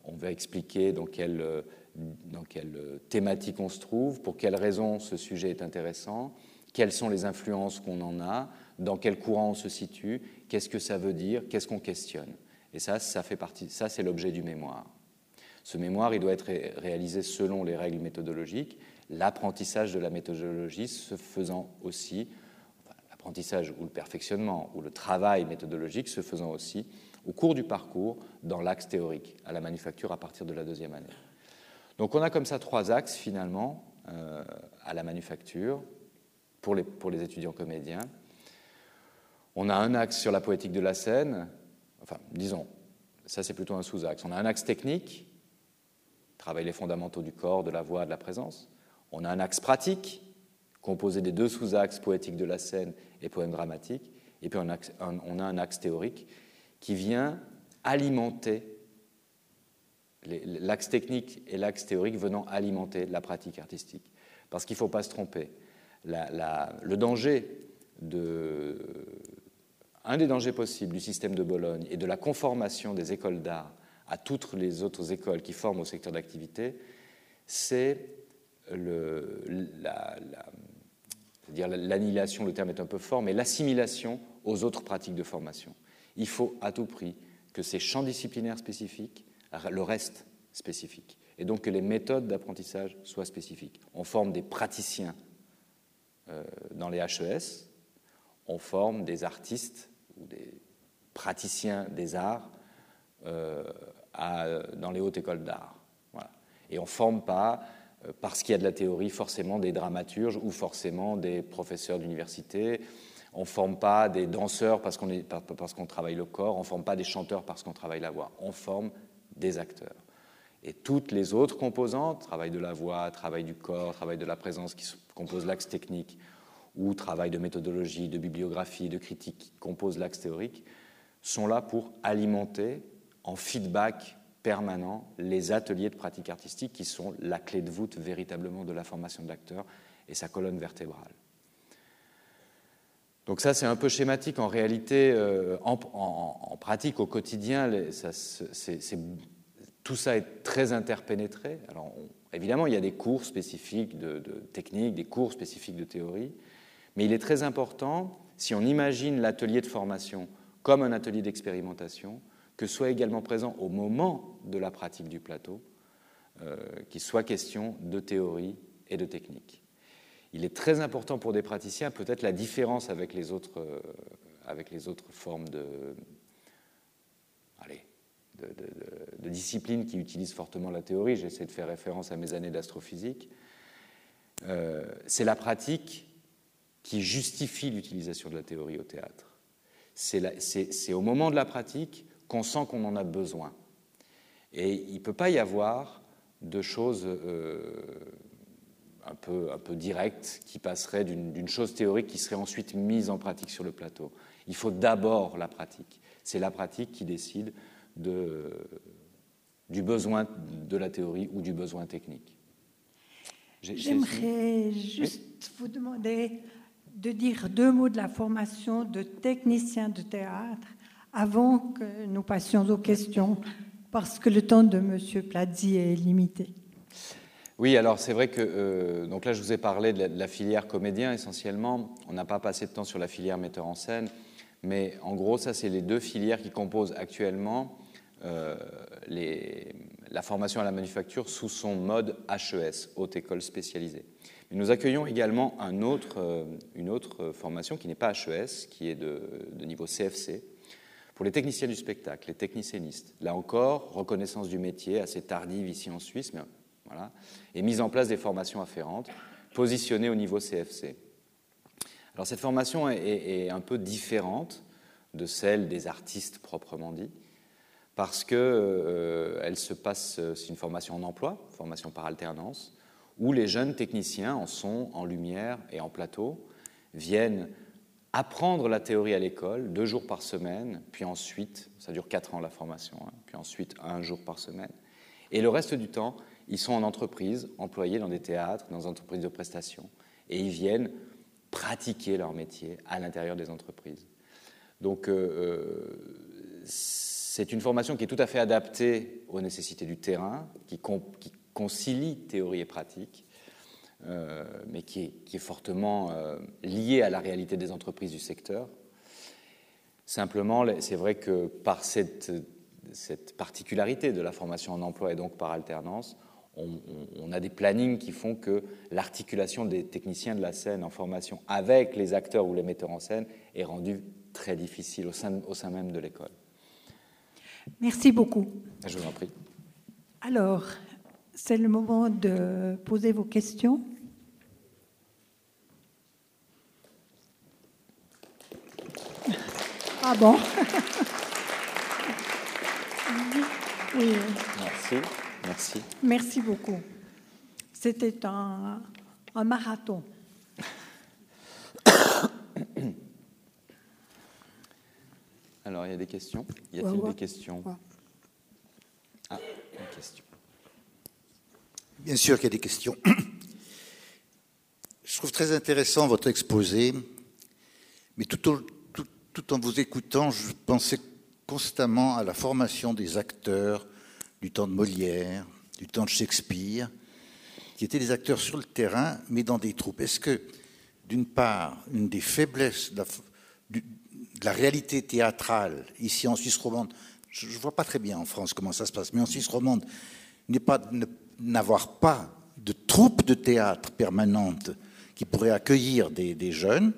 on va expliquer dans quelle, dans quelle thématique on se trouve, pour quelles raisons ce sujet est intéressant, quelles sont les influences qu'on en a, dans quel courant on se situe, qu'est-ce que ça veut dire, qu'est-ce qu'on questionne. Et ça, ça fait partie, ça c'est l'objet du mémoire. Ce mémoire, il doit être réalisé selon les règles méthodologiques, l'apprentissage de la méthodologie se faisant aussi, l'apprentissage ou le perfectionnement ou le travail méthodologique se faisant aussi au cours du parcours dans l'axe théorique, à la manufacture à partir de la deuxième année. Donc on a comme ça trois axes finalement euh, à la manufacture pour les, pour les étudiants comédiens. On a un axe sur la poétique de la scène, enfin disons, ça c'est plutôt un sous-axe. On a un axe technique, travaille les fondamentaux du corps, de la voix, de la présence. On a un axe pratique, composé des deux sous-axes poétiques de la scène et poème dramatique, et puis on a un axe théorique qui vient alimenter l'axe technique et l'axe théorique venant alimenter la pratique artistique. Parce qu'il ne faut pas se tromper. le danger un des dangers possibles du système de Bologne et de la conformation des écoles d'art à toutes les autres écoles qui forment au secteur d'activité, c'est l'annihilation, le terme est un peu fort, mais l'assimilation aux autres pratiques de formation. Il faut à tout prix que ces champs disciplinaires spécifiques le restent spécifiques, et donc que les méthodes d'apprentissage soient spécifiques. On forme des praticiens euh, dans les HES, on forme des artistes ou des praticiens des arts euh, dans les hautes écoles d'art. Et on ne forme pas euh, parce qu'il y a de la théorie, forcément des dramaturges ou forcément des professeurs d'université. On ne forme pas des danseurs parce qu'on, travaille le corps, on ne forme pas des chanteurs parce qu'on travaille la voix, on forme des acteurs. Et toutes les autres composantes, travail de la voix, travail du corps, travail de la présence qui composent l'axe technique, ou travail de méthodologie, de bibliographie, de critique qui composent l'axe théorique, sont là pour alimenter en feedback permanent les ateliers de pratique artistique qui sont la clé de voûte véritablement de la formation de l'acteur et sa colonne vertébrale. Donc ça, c'est un peu schématique. En réalité, euh, en, pratique, au quotidien, tout ça est très interpénétré. Alors, évidemment, il y a des cours spécifiques de, technique, des cours spécifiques de théorie, mais il est très important, si on imagine l'atelier de formation comme un atelier d'expérimentation, que soit également présent au moment de la pratique du plateau, euh, qu'il soit question de théorie et de technique. Il est très important pour des praticiens, peut-être la différence avec les autres, euh, avec les autres formes de, allez, de, disciplines qui utilisent fortement la théorie, j'essaie de faire référence à mes années d'astrophysique, euh, c'est la pratique qui justifie l'utilisation de la théorie au théâtre. C'est au moment de la pratique qu'on sent qu'on en a besoin. Et il ne peut pas y avoir de choses euh, un, peu, un peu directes qui passeraient d'une chose théorique qui serait ensuite mise en pratique sur le plateau. Il faut d'abord la pratique. C'est la pratique qui décide de, du besoin de la théorie ou du besoin technique. J'aimerais juste vous demander de dire deux mots de la formation de technicien de théâtre avant que nous passions aux questions, parce que le temps de M. Plazzi est limité. Oui, alors c'est vrai que euh, donc là je vous ai parlé de la, filière comédien essentiellement. On n'a pas passé de temps sur la filière metteur en scène, mais en gros ça c'est les deux filières qui composent actuellement euh, la formation à la manufacture sous son mode HES, haute école spécialisée. Mais nous accueillons également euh, une autre formation qui n'est pas HES, qui est de, niveau CFC, pour les techniciens du spectacle, les technicienistes, là encore, reconnaissance du métier assez tardive ici en Suisse, mais et mise en place des formations afférentes, positionnées au niveau CFC. Alors cette formation est, un peu différente de celle des artistes proprement dit, parce que euh, elle se passe, c'est une formation en emploi, formation par alternance, où les jeunes techniciens en son, en lumière et en plateau viennent apprendre la théorie à l'école deux jours par semaine, puis ensuite, ça dure quatre ans la formation, hein, puis ensuite un jour par semaine. Et le reste du temps, ils sont en entreprise, employés dans des théâtres, dans des entreprises de prestations, et ils viennent pratiquer leur métier à l'intérieur des entreprises. Donc, euh, euh, c'est une formation qui est tout à fait adaptée aux nécessités du terrain, qui, concilie théorie et pratique, euh, mais qui est, fortement euh, lié à la réalité des entreprises du secteur. Simplement, c'est vrai que par cette, particularité de la formation en emploi et donc par alternance, on, a des plannings qui font que l'articulation des techniciens de la scène en formation avec les acteurs ou les metteurs en scène est rendue très difficile au sein, au sein même de l'école. Merci beaucoup. Je vous en prie. Alors, c'est le moment de poser vos questions. Ah bon? Merci, merci. Merci beaucoup. C'était un, un marathon. Alors, il y a des questions? Y a-t-il des questions? Ah, une question. Bien sûr qu'il y a des questions. Je trouve très intéressant votre exposé, mais tout, en vous écoutant, je pensais constamment à la formation des acteurs du temps de Molière, du temps de Shakespeare, qui étaient des acteurs sur le terrain, mais dans des troupes. Est-ce que, d'une part, une des faiblesses de la, réalité théâtrale ici en Suisse romande, je ne vois pas très bien en France comment ça se passe, mais en Suisse romande, n'est pas n'avoir pas de troupe de théâtre permanente qui pourrait accueillir des, jeunes?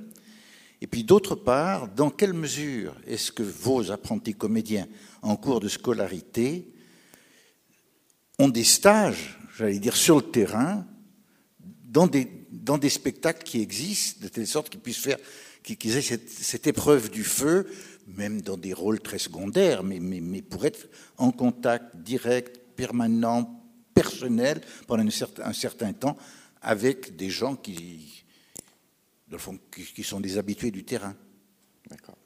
Et puis d'autre part, dans quelle mesure est-ce que vos apprentis comédiens en cours de scolarité ont des stages, j'allais dire, sur le terrain, dans des, dans des spectacles qui existent, de telle sorte qu'ils puissent faire, qu'ils aient cette, cette, épreuve du feu, même dans des rôles très secondaires, mais, mais, mais pour être en contact direct, permanent, personnel pendant un certain, temps avec des gens qui, qui, sont des habitués du terrain. D'accord.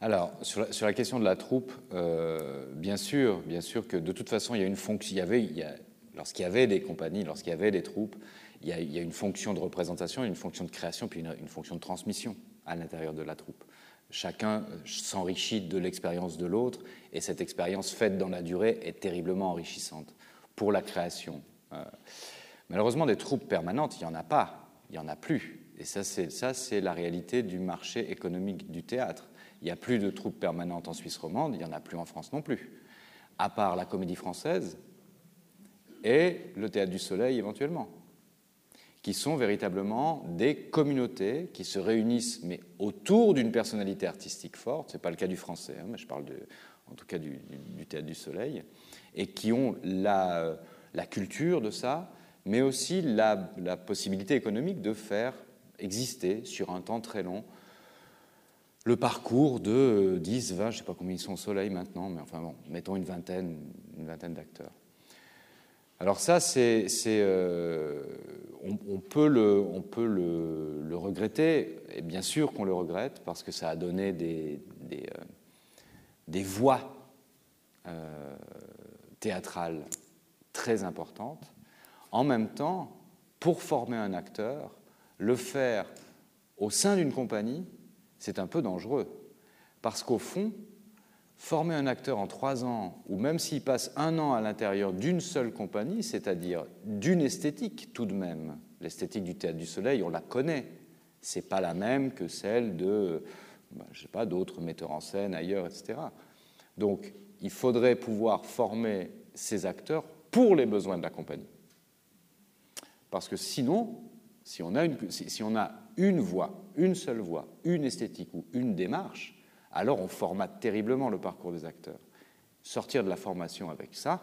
Alors, sur la, question de la troupe, euh, bien sûr, bien sûr que de toute façon, il y a une fonction. Y avait, il lorsqu'il y avait des compagnies, lorsqu'il y avait des troupes, il y, a, une fonction de représentation, une fonction de création, puis une, fonction de transmission à l'intérieur de la troupe. Chacun s'enrichit de l'expérience de l'autre, et cette expérience faite dans la durée est terriblement enrichissante pour la création. Euh, malheureusement, des troupes permanentes, il n'y en a pas, il n'y en a plus. Et ça, c'est la réalité du marché économique du théâtre. Il n'y a plus de troupes permanentes en Suisse romande, il n'y en a plus en France non plus, à part la comédie française et le théâtre du soleil éventuellement, qui sont véritablement des communautés qui se réunissent, mais autour d'une personnalité artistique forte. Ce n'est pas le cas du français, hein, mais je parle en tout cas du théâtre du soleil, et qui ont la, culture de ça, mais aussi la, possibilité économique de faire exister sur un temps très long le parcours de 10, 20, je ne sais pas combien ils sont au soleil maintenant, mais enfin bon, mettons une vingtaine, d'acteurs. Alors ça, c'est, euh, on, peut, le, regretter, et bien sûr qu'on le regrette, parce que ça a donné des, des, euh, voix euh, théâtrale très importante. En même temps, pour former un acteur, le faire au sein d'une compagnie, c'est un peu dangereux. Parce qu'au fond, former un acteur en trois ans, ou même s'il passe un an à l'intérieur d'une seule compagnie, c'est-à-dire d'une esthétique tout de même, l'esthétique du théâtre du soleil, on la connaît. C'est pas la même que celle de, bah, je sais pas, d'autres metteurs en scène ailleurs, etc. Donc, il faudrait pouvoir former ces acteurs pour les besoins de la compagnie. Parce que sinon, si on a une, si on a une voix, une seule voix, une esthétique ou une démarche, alors on formate terriblement le parcours des acteurs. Sortir de la formation avec ça,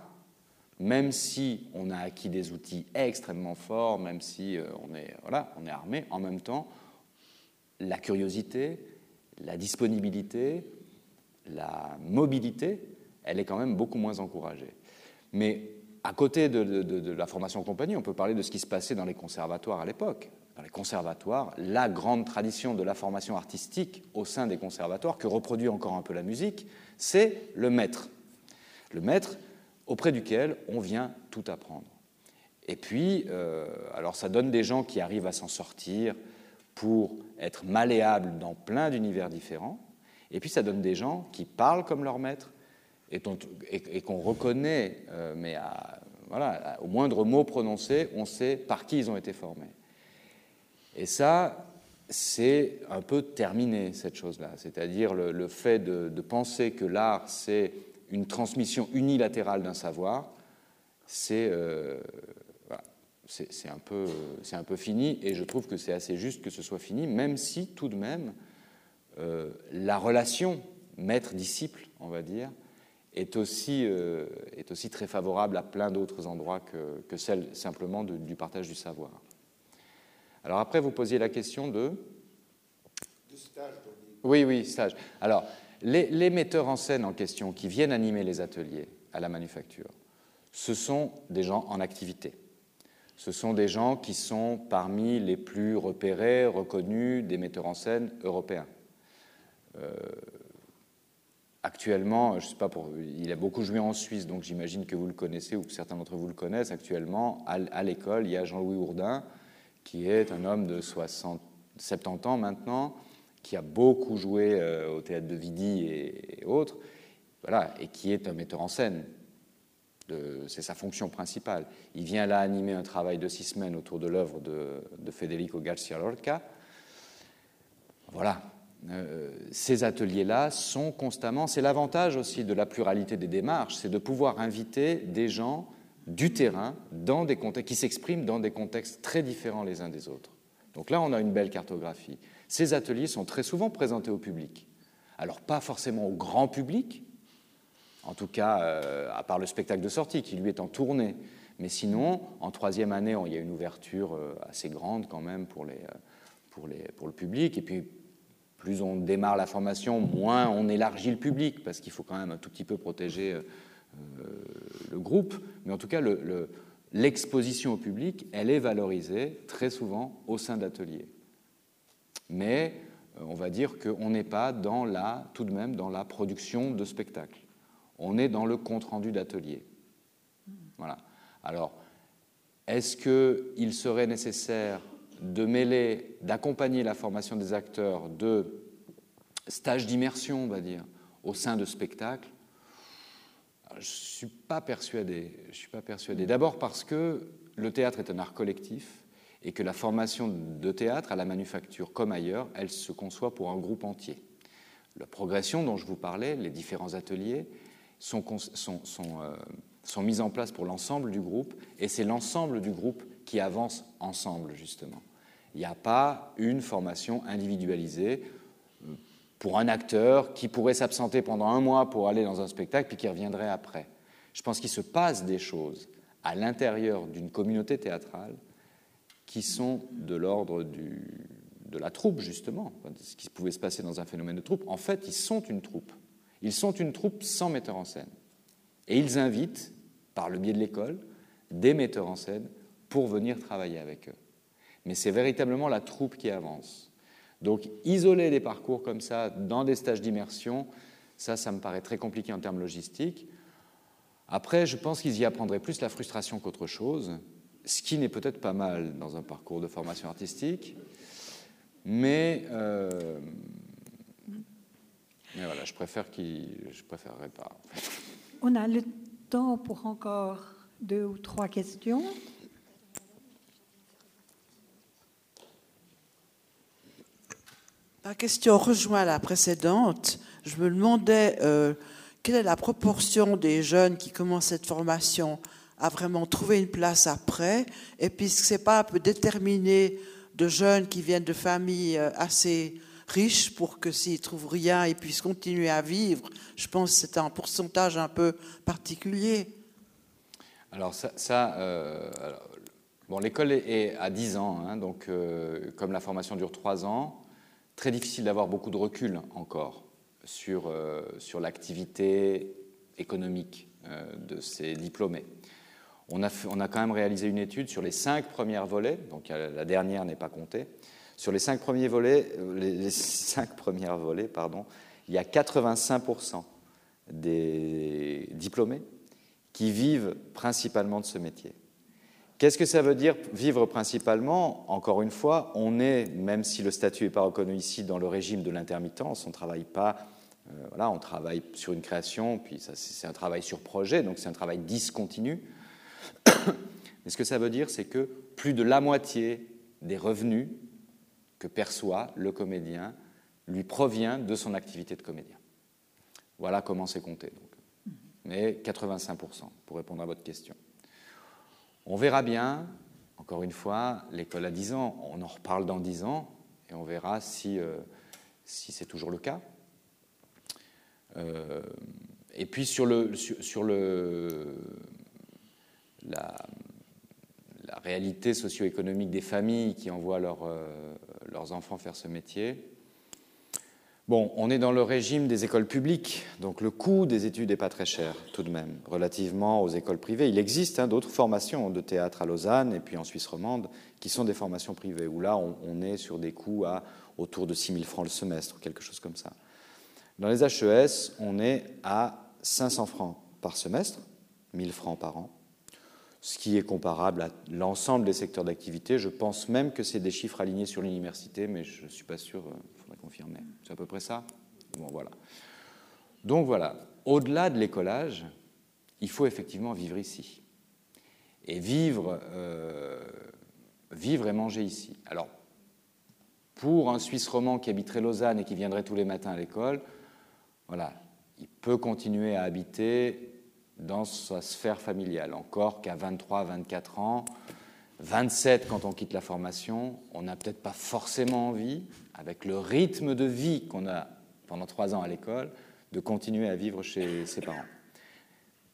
même si on a acquis des outils extrêmement forts, même si euh, on, est, voilà, on est armé, en même temps, la curiosité, la disponibilité, la mobilité, elle est quand même beaucoup moins encouragée. Mais à côté de, la formation en compagnie, on peut parler de ce qui se passait dans les conservatoires à l'époque. Dans les conservatoires, la grande tradition de la formation artistique au sein des conservatoires, que reproduit encore un peu la musique, c'est le maître. Le maître auprès duquel on vient tout apprendre. Et puis, euh, alors ça donne des gens qui arrivent à s'en sortir pour être malléables dans plein d'univers différents. Et puis ça donne des gens qui parlent comme leur maître et, qu'on reconnaît, euh, mais voilà, au moindre mot prononcé, on sait par qui ils ont été formés. Et ça, c'est un peu terminé, cette chose-là. C'est-à-dire le, fait de, penser que l'art, c'est une transmission unilatérale d'un savoir, c'est euh, un, peu, un peu fini, et je trouve que c'est assez juste que ce soit fini, même si tout de même euh, la relation maître-disciple, on va dire, est aussi, euh, est aussi très favorable à plein d'autres endroits que, que, celle simplement du partage du savoir. Alors après, vous posiez la question de... De stage. Oui, oui, stage. Alors, les, les, metteurs en scène en question qui viennent animer les ateliers à la manufacture, ce sont des gens en activité. Ce sont des gens qui sont parmi les plus repérés, reconnus des metteurs en scène européens. Euh, actuellement, je sais pas, pour, il a beaucoup joué en Suisse, donc j'imagine que vous le connaissez ou que certains d'entre vous le connaissent. Actuellement, à, l'école, il y a Jean-Louis Ourdin, qui est un homme de 60, 70 ans maintenant, qui a beaucoup joué euh, au théâtre de Vidi et, autres, voilà, et qui est un metteur en scène. C'est sa fonction principale. Il vient là animer un travail de six semaines autour de l'œuvre de, de Federico Garcia Lorca. Voilà, euh, ces ateliers-là sont constamment, c'est l'avantage aussi de la pluralité des démarches, c'est de pouvoir inviter des gens du terrain qui s'expriment dans des contextes très différents les uns des autres. Donc là, on a une belle cartographie. Ces ateliers sont très souvent présentés au public. Alors pas forcément au grand public, en tout cas euh, à part le spectacle de sortie qui lui est en tournée, mais sinon, en troisième année, il y a une ouverture euh, assez grande quand même pour, les, pour, le public, et puis plus on démarre la formation, moins on élargit le public, parce qu'il faut quand même un tout petit peu protéger euh, le groupe. Mais en tout cas, l'exposition au public, elle est valorisée très souvent au sein d'ateliers. Mais euh, on va dire qu'on n'est pas dans la, tout de même dans la production de spectacles. On est dans le compte-rendu d'atelier. Voilà. Alors, est-ce qu'il serait nécessaire de mêler, d'accompagner la formation des acteurs de stages d'immersion, on va dire, au sein de spectacles, je ne suis pas persuadé. Je suis pas persuadé. D'abord parce que le théâtre est un art collectif et que la formation de théâtre à la manufacture comme ailleurs, elle se conçoit pour un groupe entier. La progression dont je vous parlais, les différents ateliers, sont, sont, euh, sont mis en place pour l'ensemble du groupe et c'est l'ensemble du groupe qui avance ensemble, justement. Il n'y a pas une formation individualisée pour un acteur qui pourrait s'absenter pendant un mois pour aller dans un spectacle puis qui reviendrait après. Je pense qu'il se passe des choses à l'intérieur d'une communauté théâtrale qui sont de l'ordre de la troupe, justement, ce qui pouvait se passer dans un phénomène de troupe. En fait, ils sont une troupe. Ils sont une troupe sans metteur en scène. Et ils invitent, par le biais de l'école, des metteurs en scène pour venir travailler avec eux mais c'est véritablement la troupe qui avance. Donc isoler des parcours comme ça dans des stages d'immersion, ça, ça me paraît très compliqué en termes logistiques. Après, je pense qu'ils y apprendraient plus la frustration qu'autre chose, ce qui n'est peut-être pas mal dans un parcours de formation artistique, mais, euh, voilà, je préfère qu'il, je préférerais pas. On a le temps pour encore deux ou trois questions. Ma question rejoint la précédente. Je me demandais euh, quelle est la proportion des jeunes qui commencent cette formation à vraiment trouver une place après, et puisque c'est pas un peu déterminé de jeunes qui viennent de familles euh, assez riches pour que s'ils trouvent rien, ils puissent continuer à vivre. Je pense que c'est un pourcentage un peu particulier. Alors ça, euh, bon, l'école est, à 10 ans, hein, donc comme la formation dure 3 ans, très difficile d'avoir beaucoup de recul encore sur, sur l'activité économique de ces diplômés. On a, on a, quand même réalisé une étude sur les cinq premières volets, donc la dernière n'est pas comptée. Sur les cinq premiers volets, les cinq premières volets, pardon, il y a 85% des diplômés qui vivent principalement de ce métier. Qu'est-ce que ça veut dire vivre principalement Encore une fois, on est, même si le statut n'est pas reconnu ici, dans le régime de l'intermittence, on ne travaille pas, euh, voilà, on travaille sur une création, puis c'est un travail sur projet, donc c'est un travail discontinu. Mais ce que ça veut dire, c'est que plus de la moitié des revenus que perçoit le comédien lui provient de son activité de comédien. Voilà comment c'est compté. Donc. Mais 85%, pour répondre à votre question. On verra bien, encore une fois, l'école à 10 ans, on en reparle dans 10 ans, et on verra si, euh, c'est toujours le cas. Euh, et puis sur, le, sur, le, la, réalité socio-économique des familles qui envoient euh, leurs enfants faire ce métier, Bon, on est dans le régime des écoles publiques, donc le coût des études n'est pas très cher tout de même, relativement aux écoles privées. Il existe hein, d'autres formations de théâtre à Lausanne et puis en Suisse romande qui sont des formations privées, où là on, est sur des coûts à autour de 6 000 francs le semestre, quelque chose comme ça. Dans les HES, on est à 500 francs par semestre, 1000 francs par an, ce qui est comparable à l'ensemble des secteurs d'activité. Je pense même que c'est des chiffres alignés sur l'université, mais je ne suis pas sûr. C'est à peu près ça Bon, voilà. Donc voilà, au-delà de l'écolage, il faut effectivement vivre ici. Et vivre, euh, vivre et manger ici. Alors, pour un Suisse roman qui habiterait Lausanne et qui viendrait tous les matins à l'école, voilà, il peut continuer à habiter dans sa sphère familiale, encore qu'à 23, 24 ans, 27 quand on quitte la formation, on n'a peut-être pas forcément envie, avec le rythme de vie qu'on a pendant trois ans à l'école, de continuer à vivre chez ses parents.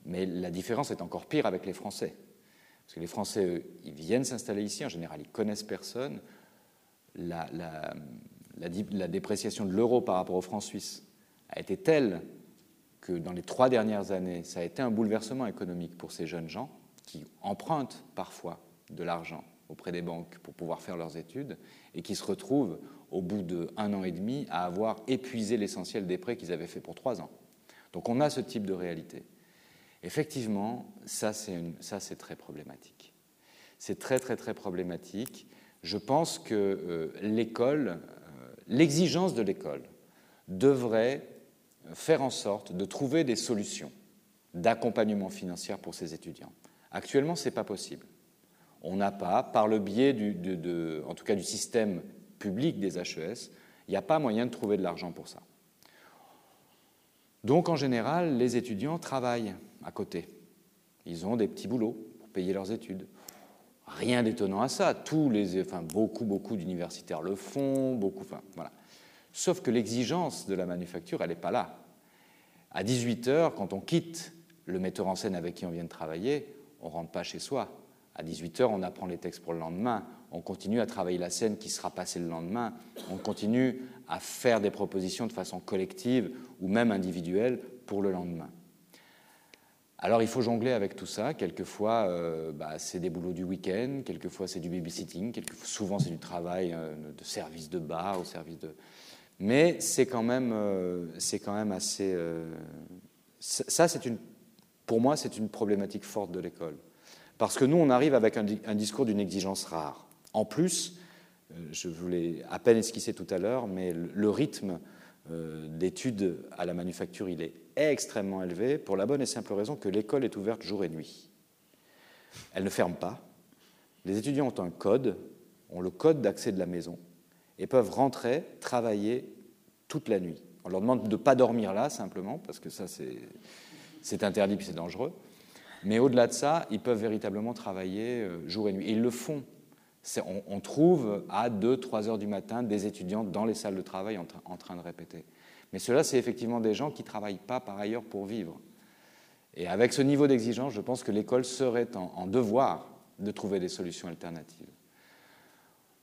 Mais la différence est encore pire avec les Français. Parce que les Français, eux, ils viennent s'installer ici, en général, ils connaissent personne. La, la, dépréciation de l'euro par rapport au franc suisse a été telle que dans les trois dernières années, ça a été un bouleversement économique pour ces jeunes gens qui empruntent parfois de l'argent auprès des banques pour pouvoir faire leurs études et qui se retrouvent au bout d'un an et demi à avoir épuisé l'essentiel des prêts qu'ils avaient fait pour trois ans. Donc on a ce type de réalité. Effectivement, ça c'est très problématique. C'est très très très problématique. Je pense que euh, l'école, euh, l'exigence de l'école devrait faire en sorte de trouver des solutions d'accompagnement financier pour ces étudiants. Actuellement, ce n'est pas possible on n'a pas, par le biais du, en tout cas du système public des HES, il n'y a pas moyen de trouver de l'argent pour ça. Donc en général, les étudiants travaillent à côté. Ils ont des petits boulots pour payer leurs études. Rien d'étonnant à ça. Tous les, enfin, beaucoup, beaucoup d'universitaires le font, beaucoup, voilà. Sauf que l'exigence de la manufacture, elle n'est pas là. À 18 heures, quand on quitte le metteur en scène avec qui on vient de travailler, on ne rentre pas chez soi. À 18h, on apprend les textes pour le lendemain. On continue à travailler la scène qui sera passée le lendemain. On continue à faire des propositions de façon collective ou même individuelle pour le lendemain. Alors il faut jongler avec tout ça. Quelquefois, euh, bah, c'est des boulots du week-end, quelquefois c'est du babysitting, quelquefois, souvent c'est du travail euh, de service de bar, service de. Mais c'est quand même, euh, assez. ça, c'est une, pour moi, c'est une problématique forte de l'école. Parce que nous, on arrive avec un, discours d'une exigence rare. En plus, euh, je voulais à peine esquisser tout à l'heure, mais le, rythme euh, d'études à la manufacture, il est extrêmement élevé pour la bonne et simple raison que l'école est ouverte jour et nuit. Elle ne ferme pas. Les étudiants ont un code, ont le code d'accès de la maison et peuvent rentrer, travailler toute la nuit. On leur demande de ne pas dormir là, simplement, parce que ça, c'est interdit et c'est dangereux. Mais au-delà de ça, ils peuvent véritablement travailler euh, jour et nuit. Ils le font. On, trouve à 2-3 heures du matin des étudiants dans les salles de travail en, train de répéter. Mais cela, c'est effectivement des gens qui ne travaillent pas par ailleurs pour vivre. Et avec ce niveau d'exigence, je pense que l'école serait en, devoir de trouver des solutions alternatives.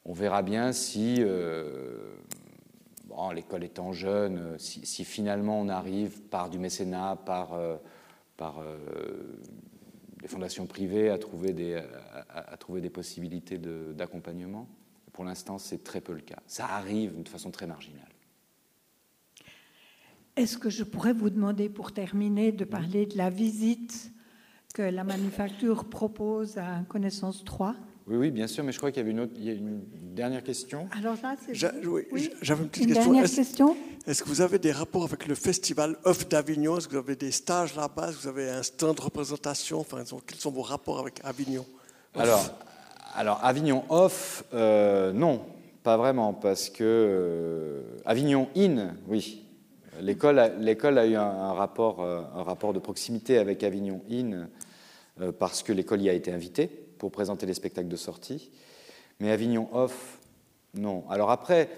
On verra bien si, euh, l'école étant jeune, si, finalement on arrive par du mécénat, par, par des fondations privées à trouver des, à, trouver des possibilités d'accompagnement, pour l'instant c'est très peu le cas. Ça arrive de façon très marginale. Est-ce que je pourrais vous demander pour terminer de parler de la visite que la manufacture propose à Connaissance 3 oui, oui, bien sûr, mais je crois qu'il y avait une, autre, il y a une dernière question. Alors là, c'est. J'avais une petite question. Est-ce, question. Est-ce que vous avez des rapports avec le festival Off d'Avignon? Est-ce que vous avez des stages là-bas? Est-ce que vous avez un stand de représentation? Enfin, Quels sont vos rapports avec Avignon? Alors, alors, Avignon Off, euh, non, pas vraiment, parce que euh, Avignon In, oui. L'école a, l'école a eu un, rapport, euh, un rapport de proximité avec Avignon In parce que l'école y a été invitée pour présenter les spectacles de sortie. Mais Avignon Off, non. Alors après,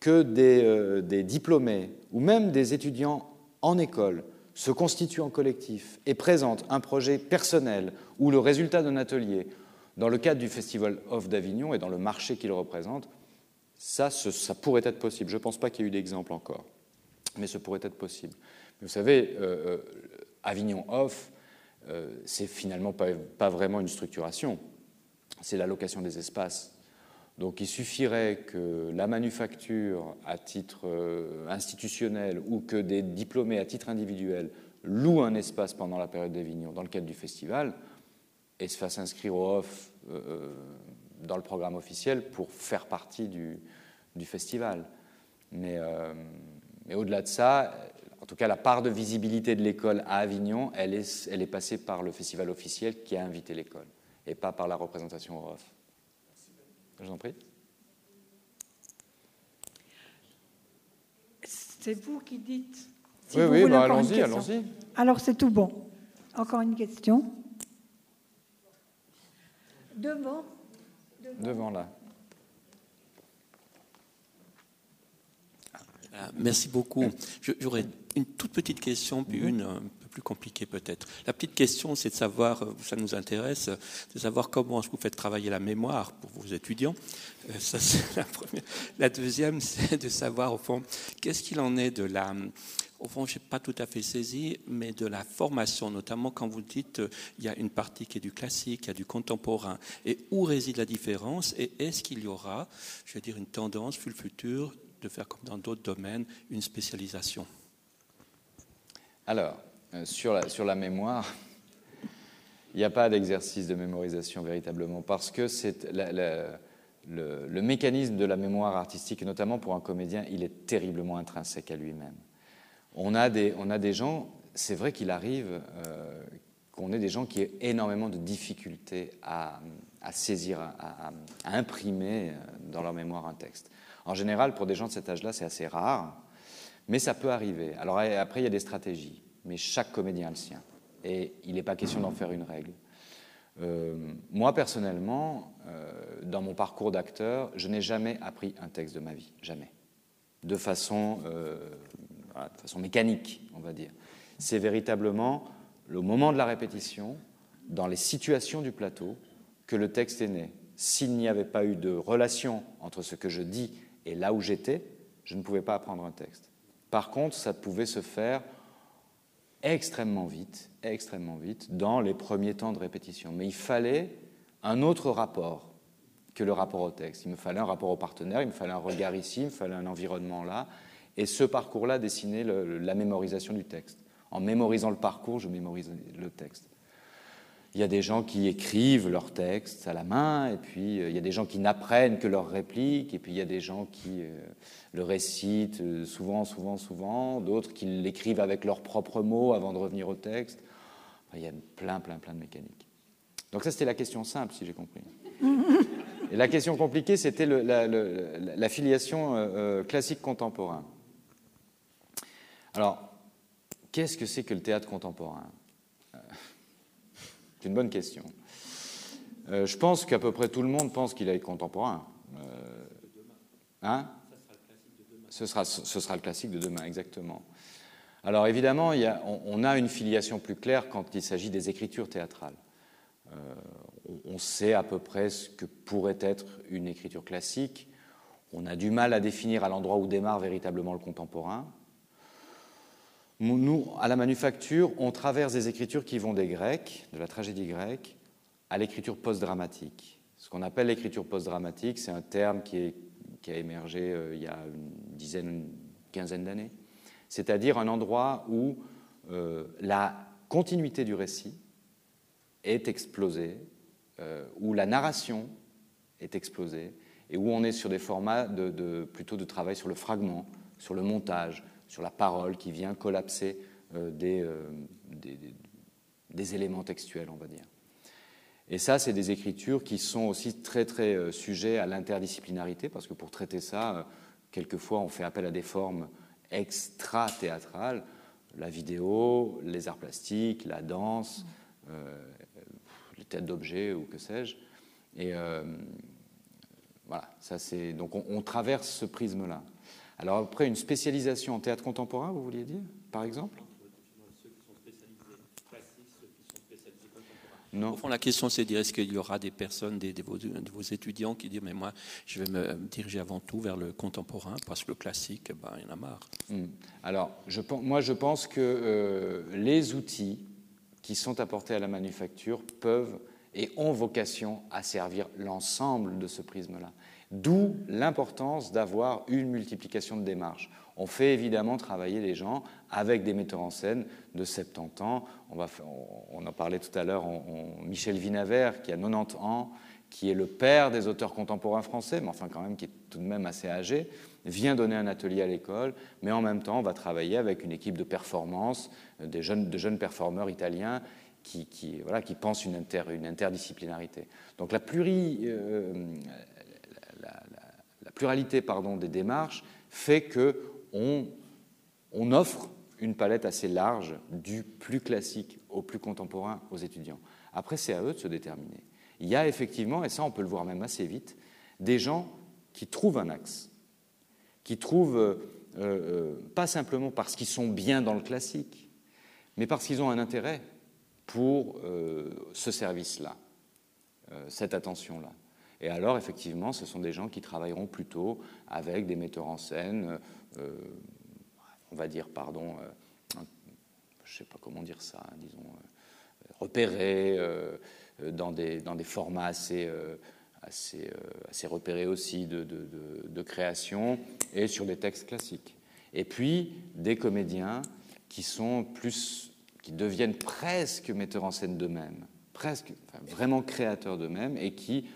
que des, des diplômés ou même des étudiants en école se constituent en collectif et présentent un projet personnel ou le résultat d'un atelier dans le cadre du Festival Off d'Avignon et dans le marché qu'il représente, ça, ça pourrait être possible. Je ne pense pas qu'il y ait eu d'exemple encore, mais ce pourrait être possible. Vous savez, euh, euh, Avignon Off, euh, c'est finalement pas, vraiment une structuration, c'est l'allocation des espaces. Donc il suffirait que la manufacture à titre institutionnel ou que des diplômés à titre individuel louent un espace pendant la période d'Avignon dans le cadre du festival et se fasse inscrire au off euh, euh, dans le programme officiel pour faire partie du, festival. Mais, euh, au-delà de ça, tout cas, la part de visibilité de l'école à Avignon, elle est, elle est passée par le festival officiel qui a invité l'école et pas par la représentation au off. Je vous en prie. C'est vous qui dites. oui, oui, bah, allons-y, allons-y. Alors c'est tout bon. Encore une question Devant. Devant, là. Ah, merci beaucoup. J'aurais une toute petite question, puis une un peu plus compliquée peut-être. La petite question, c'est de savoir, ça nous intéresse, de savoir comment vous faites travailler la mémoire pour vos étudiants. Euh, ça, c'est la première. La deuxième, c'est de savoir, au fond, qu'est-ce qu'il en est de la au fond, je n'ai pas tout à fait saisi, mais de la formation, notamment quand vous dites euh, il y a une partie qui est du classique, il y a du contemporain. Et où réside la différence Et est-ce qu'il y aura, je vais dire, une tendance, pour le futur, de faire comme dans d'autres domaines, une spécialisation? Alors, euh, sur, la, mémoire, il n'y a pas d'exercice de mémorisation véritablement, parce que c'est le, mécanisme de la mémoire artistique, notamment pour un comédien, il est terriblement intrinsèque à lui-même on a des, on a des gens, c'est vrai qu'il arrive euh, qu'on ait des gens qui aient énormément de difficultés à, saisir, à, imprimer euh, dans leur mémoire un texte. En général, pour des gens de cet âge-là, c'est assez rare, mais ça peut arriver. Alors après, il y a des stratégies, mais chaque comédien a le sien. Et il n'est pas question d'en faire une règle. Euh, moi, personnellement, dans mon parcours d'acteur, je n'ai jamais appris un texte de ma vie, jamais. De façon de façon mécanique, on va dire. C'est véritablement le moment de la répétition, dans les situations du plateau, que le texte est né. S'il n'y avait pas eu de relation entre ce que je dis et là où j'étais, je ne pouvais pas apprendre un texte. Par contre, ça pouvait se faire extrêmement vite, extrêmement vite, dans les premiers temps de répétition. Mais il fallait un autre rapport que le rapport au texte. Il me fallait un rapport au partenaire, il me fallait un regard ici, il me fallait un environnement là, et ce parcours-là dessinait la mémorisation du texte. En mémorisant le parcours, je mémorise le texte. Il y a des gens qui écrivent leurs textes à la main, et puis euh, il y a des gens qui n'apprennent que leurs répliques, et puis il y a des gens qui euh, le récitent euh, souvent, souvent, souvent, d'autres qui l'écrivent avec leurs propres mots avant de revenir au texte. il y a plein, plein, plein de mécaniques. Donc ça, c'était la question simple, si j'ai compris. Et la question compliquée, c'était la, filiation classique contemporain. Alors, qu'est-ce que c'est que le théâtre contemporain? Une bonne question. Euh, je pense qu'à peu près tout le monde pense qu'il est contemporain. Euh, hein? Ce sera, ce sera le classique de demain, exactement. Alors évidemment, on, a une filiation plus claire quand il s'agit des écritures théâtrales. on, sait à peu près ce que pourrait être une écriture classique. On a du mal à définir à l'endroit où démarre véritablement le contemporain. Nous, à la manufacture, on traverse des écritures qui vont des Grecs, de la tragédie grecque, à l'écriture post-dramatique. Ce qu'on appelle l'écriture post-dramatique, c'est un terme qui, a émergé euh, il y a une dizaine, une quinzaine d'années. C'est-à-dire un endroit où euh, la continuité du récit est explosée, euh, où la narration est explosée, et où on est sur des formats de, plutôt de travail sur le fragment, sur le montage, sur la parole qui vient collapser euh, euh, des, des, éléments textuels, on va dire. Et ça, c'est des écritures qui sont aussi très, très euh, sujets à l'interdisciplinarité, parce que pour traiter ça, quelquefois, on fait appel à des formes extra-théâtrales, la vidéo, les arts plastiques, la danse, les têtes d'objets ou que sais-je. Et voilà, ça c'est. Donc on traverse ce prisme-là. Alors après, une spécialisation en théâtre contemporain, vous vouliez dire, par exemple? Non. Au fond, la question, c'est de dire est-ce qu'il y aura des personnes, des, de, vos, étudiants qui disent mais moi, je vais me diriger avant tout vers le contemporain parce que le classique, ben, il y en a marre. Hmm. Alors, je, moi, je pense que euh, les outils qui sont apportés à la manufacture peuvent et ont vocation à servir l'ensemble de ce prisme-là. D'où l'importance d'avoir une multiplication de démarches. On fait évidemment travailler les gens avec des metteurs en scène de 70 ans. On, en parlait tout à l'heure, Michel Vinavert, qui a 90 ans, qui est le père des auteurs contemporains français, mais enfin quand même qui est tout de même assez âgé, vient donner un atelier à l'école, mais en même temps on va travailler avec une équipe de performance, euh, de jeunes performeurs italiens qui, voilà, qui pensent une, une interdisciplinarité. Donc la pluri, euh, pluralité des démarches fait qu'on on offre une palette assez large du plus classique au plus contemporain aux étudiants. Après, c'est à eux de se déterminer. Il y a effectivement, et ça on peut le voir même assez vite, des gens qui trouvent un axe, qui trouvent, euh, euh, pas simplement parce qu'ils sont bien dans le classique, mais parce qu'ils ont un intérêt pour euh, ce service-là, cette attention-là. Et alors, effectivement, ce sont des gens qui travailleront plutôt avec des metteurs en scène, euh, on va dire, pardon, euh, je ne sais pas comment dire ça, disons, euh, repérés, dans, des, dans des formats assez, assez, assez repérés aussi de, de, de, création, et sur des textes classiques. Et puis, des comédiens qui sont plus, qui deviennent presque metteurs en scène d'eux-mêmes, presque, vraiment créateurs d'eux-mêmes, et qui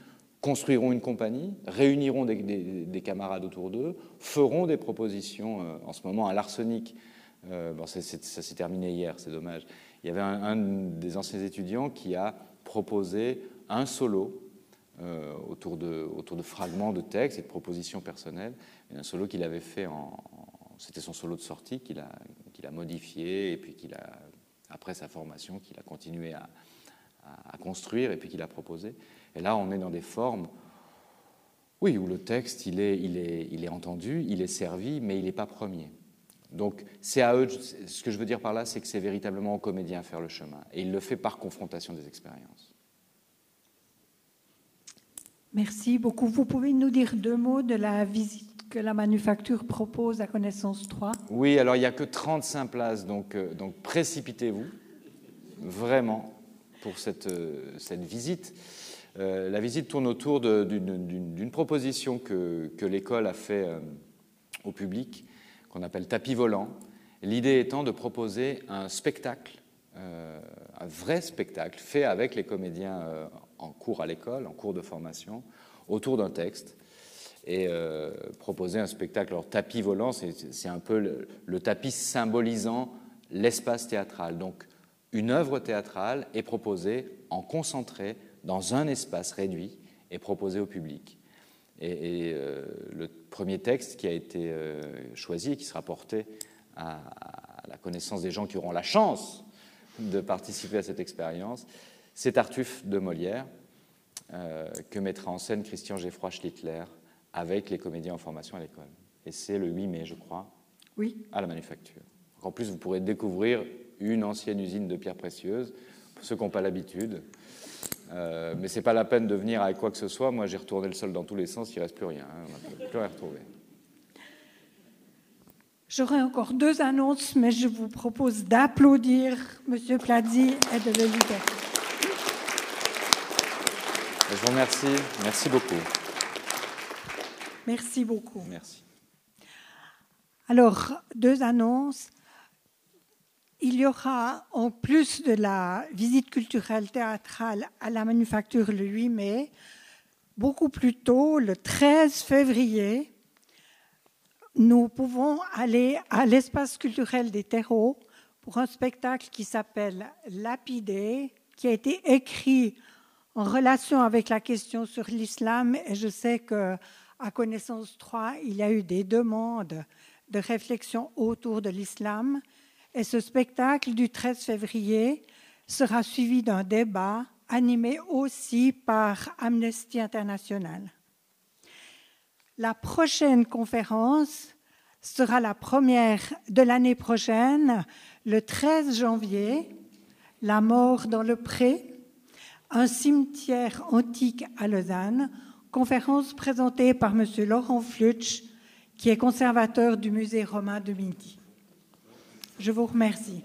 construiront une compagnie, réuniront des, camarades autour d'eux, feront des propositions, euh, en ce moment à l'arsenic. Euh, bon, ça s'est terminé hier, c'est dommage. Il y avait un, des anciens étudiants qui a proposé un solo euh, autour, de, autour de fragments de textes et de propositions personnelles, un solo qu'il avait fait en, c'était son solo de sortie qu'il a, qu'il a modifié et puis qu'il a, après sa formation, qu'il a continué à, à, construire et puis qu'il a proposé. Et là, on est dans des formes, oui, où le texte, il est, il est, il est entendu, il est servi, mais il n'est pas premier. Donc, c'est à eux, ce que je veux dire par là, c'est que c'est véritablement au comédien à faire le chemin. Et il le fait par confrontation des expériences. Merci beaucoup. Vous pouvez nous dire deux mots de la visite que la manufacture propose à Connaissance 3 Oui, alors il n'y a que 35 places, donc, euh, donc précipitez-vous, vraiment, pour cette, euh, cette visite. Euh, la visite tourne autour d'une proposition que, l'école a fait euh, au public, qu'on appelle tapis volant. L'idée étant de proposer un spectacle, euh, un vrai spectacle, fait avec les comédiens en cours à l'école, en cours de formation, autour d'un texte et proposer un spectacle. Alors, tapis volant, c'est un peu le, le, tapis symbolisant l'espace théâtral. Donc, une œuvre théâtrale est proposée en concentré dans un espace réduit et proposé au public. Et, euh, le premier texte qui a été euh, choisi et qui sera porté à, la connaissance des gens qui auront la chance de participer à cette expérience, c'est Tartuffe de Molière, euh, que mettra en scène Christian Geoffroy Schlittler avec les comédiens en formation à l'école. Et c'est le 8 mai, je crois, oui. à la manufacture. En plus, vous pourrez découvrir une ancienne usine de pierres précieuses, pour ceux qui n'ont pas l'habitude. Euh, mais c'est pas la peine de venir avec quoi que ce soit. Moi, j'ai retourné le sol dans tous les sens, il reste plus rien. Hein. On n'a plus rien retrouvé. J'aurai encore deux annonces, mais je vous propose d'applaudir M. Plazzi et de le libérer. Je vous remercie. Merci beaucoup. Merci beaucoup. Merci. Alors, deux annonces. Il y aura, en plus de la visite culturelle théâtrale à la Manufacture le 8 mai, beaucoup plus tôt, le 13 février, nous pouvons aller à l'espace culturel des terreaux pour un spectacle qui s'appelle Lapidé, qui a été écrit en relation avec la question sur l'islam. Et je sais que à connaissance 3, il y a eu des demandes de réflexion autour de l'islam. Et ce spectacle du 13 février sera suivi d'un débat animé aussi par Amnesty International. La prochaine conférence sera la première de l'année prochaine, le 13 janvier, La mort dans le pré, un cimetière antique à Lausanne, conférence présentée par M. Laurent Flutsch, qui est conservateur du musée romain de Midi. Je vous remercie.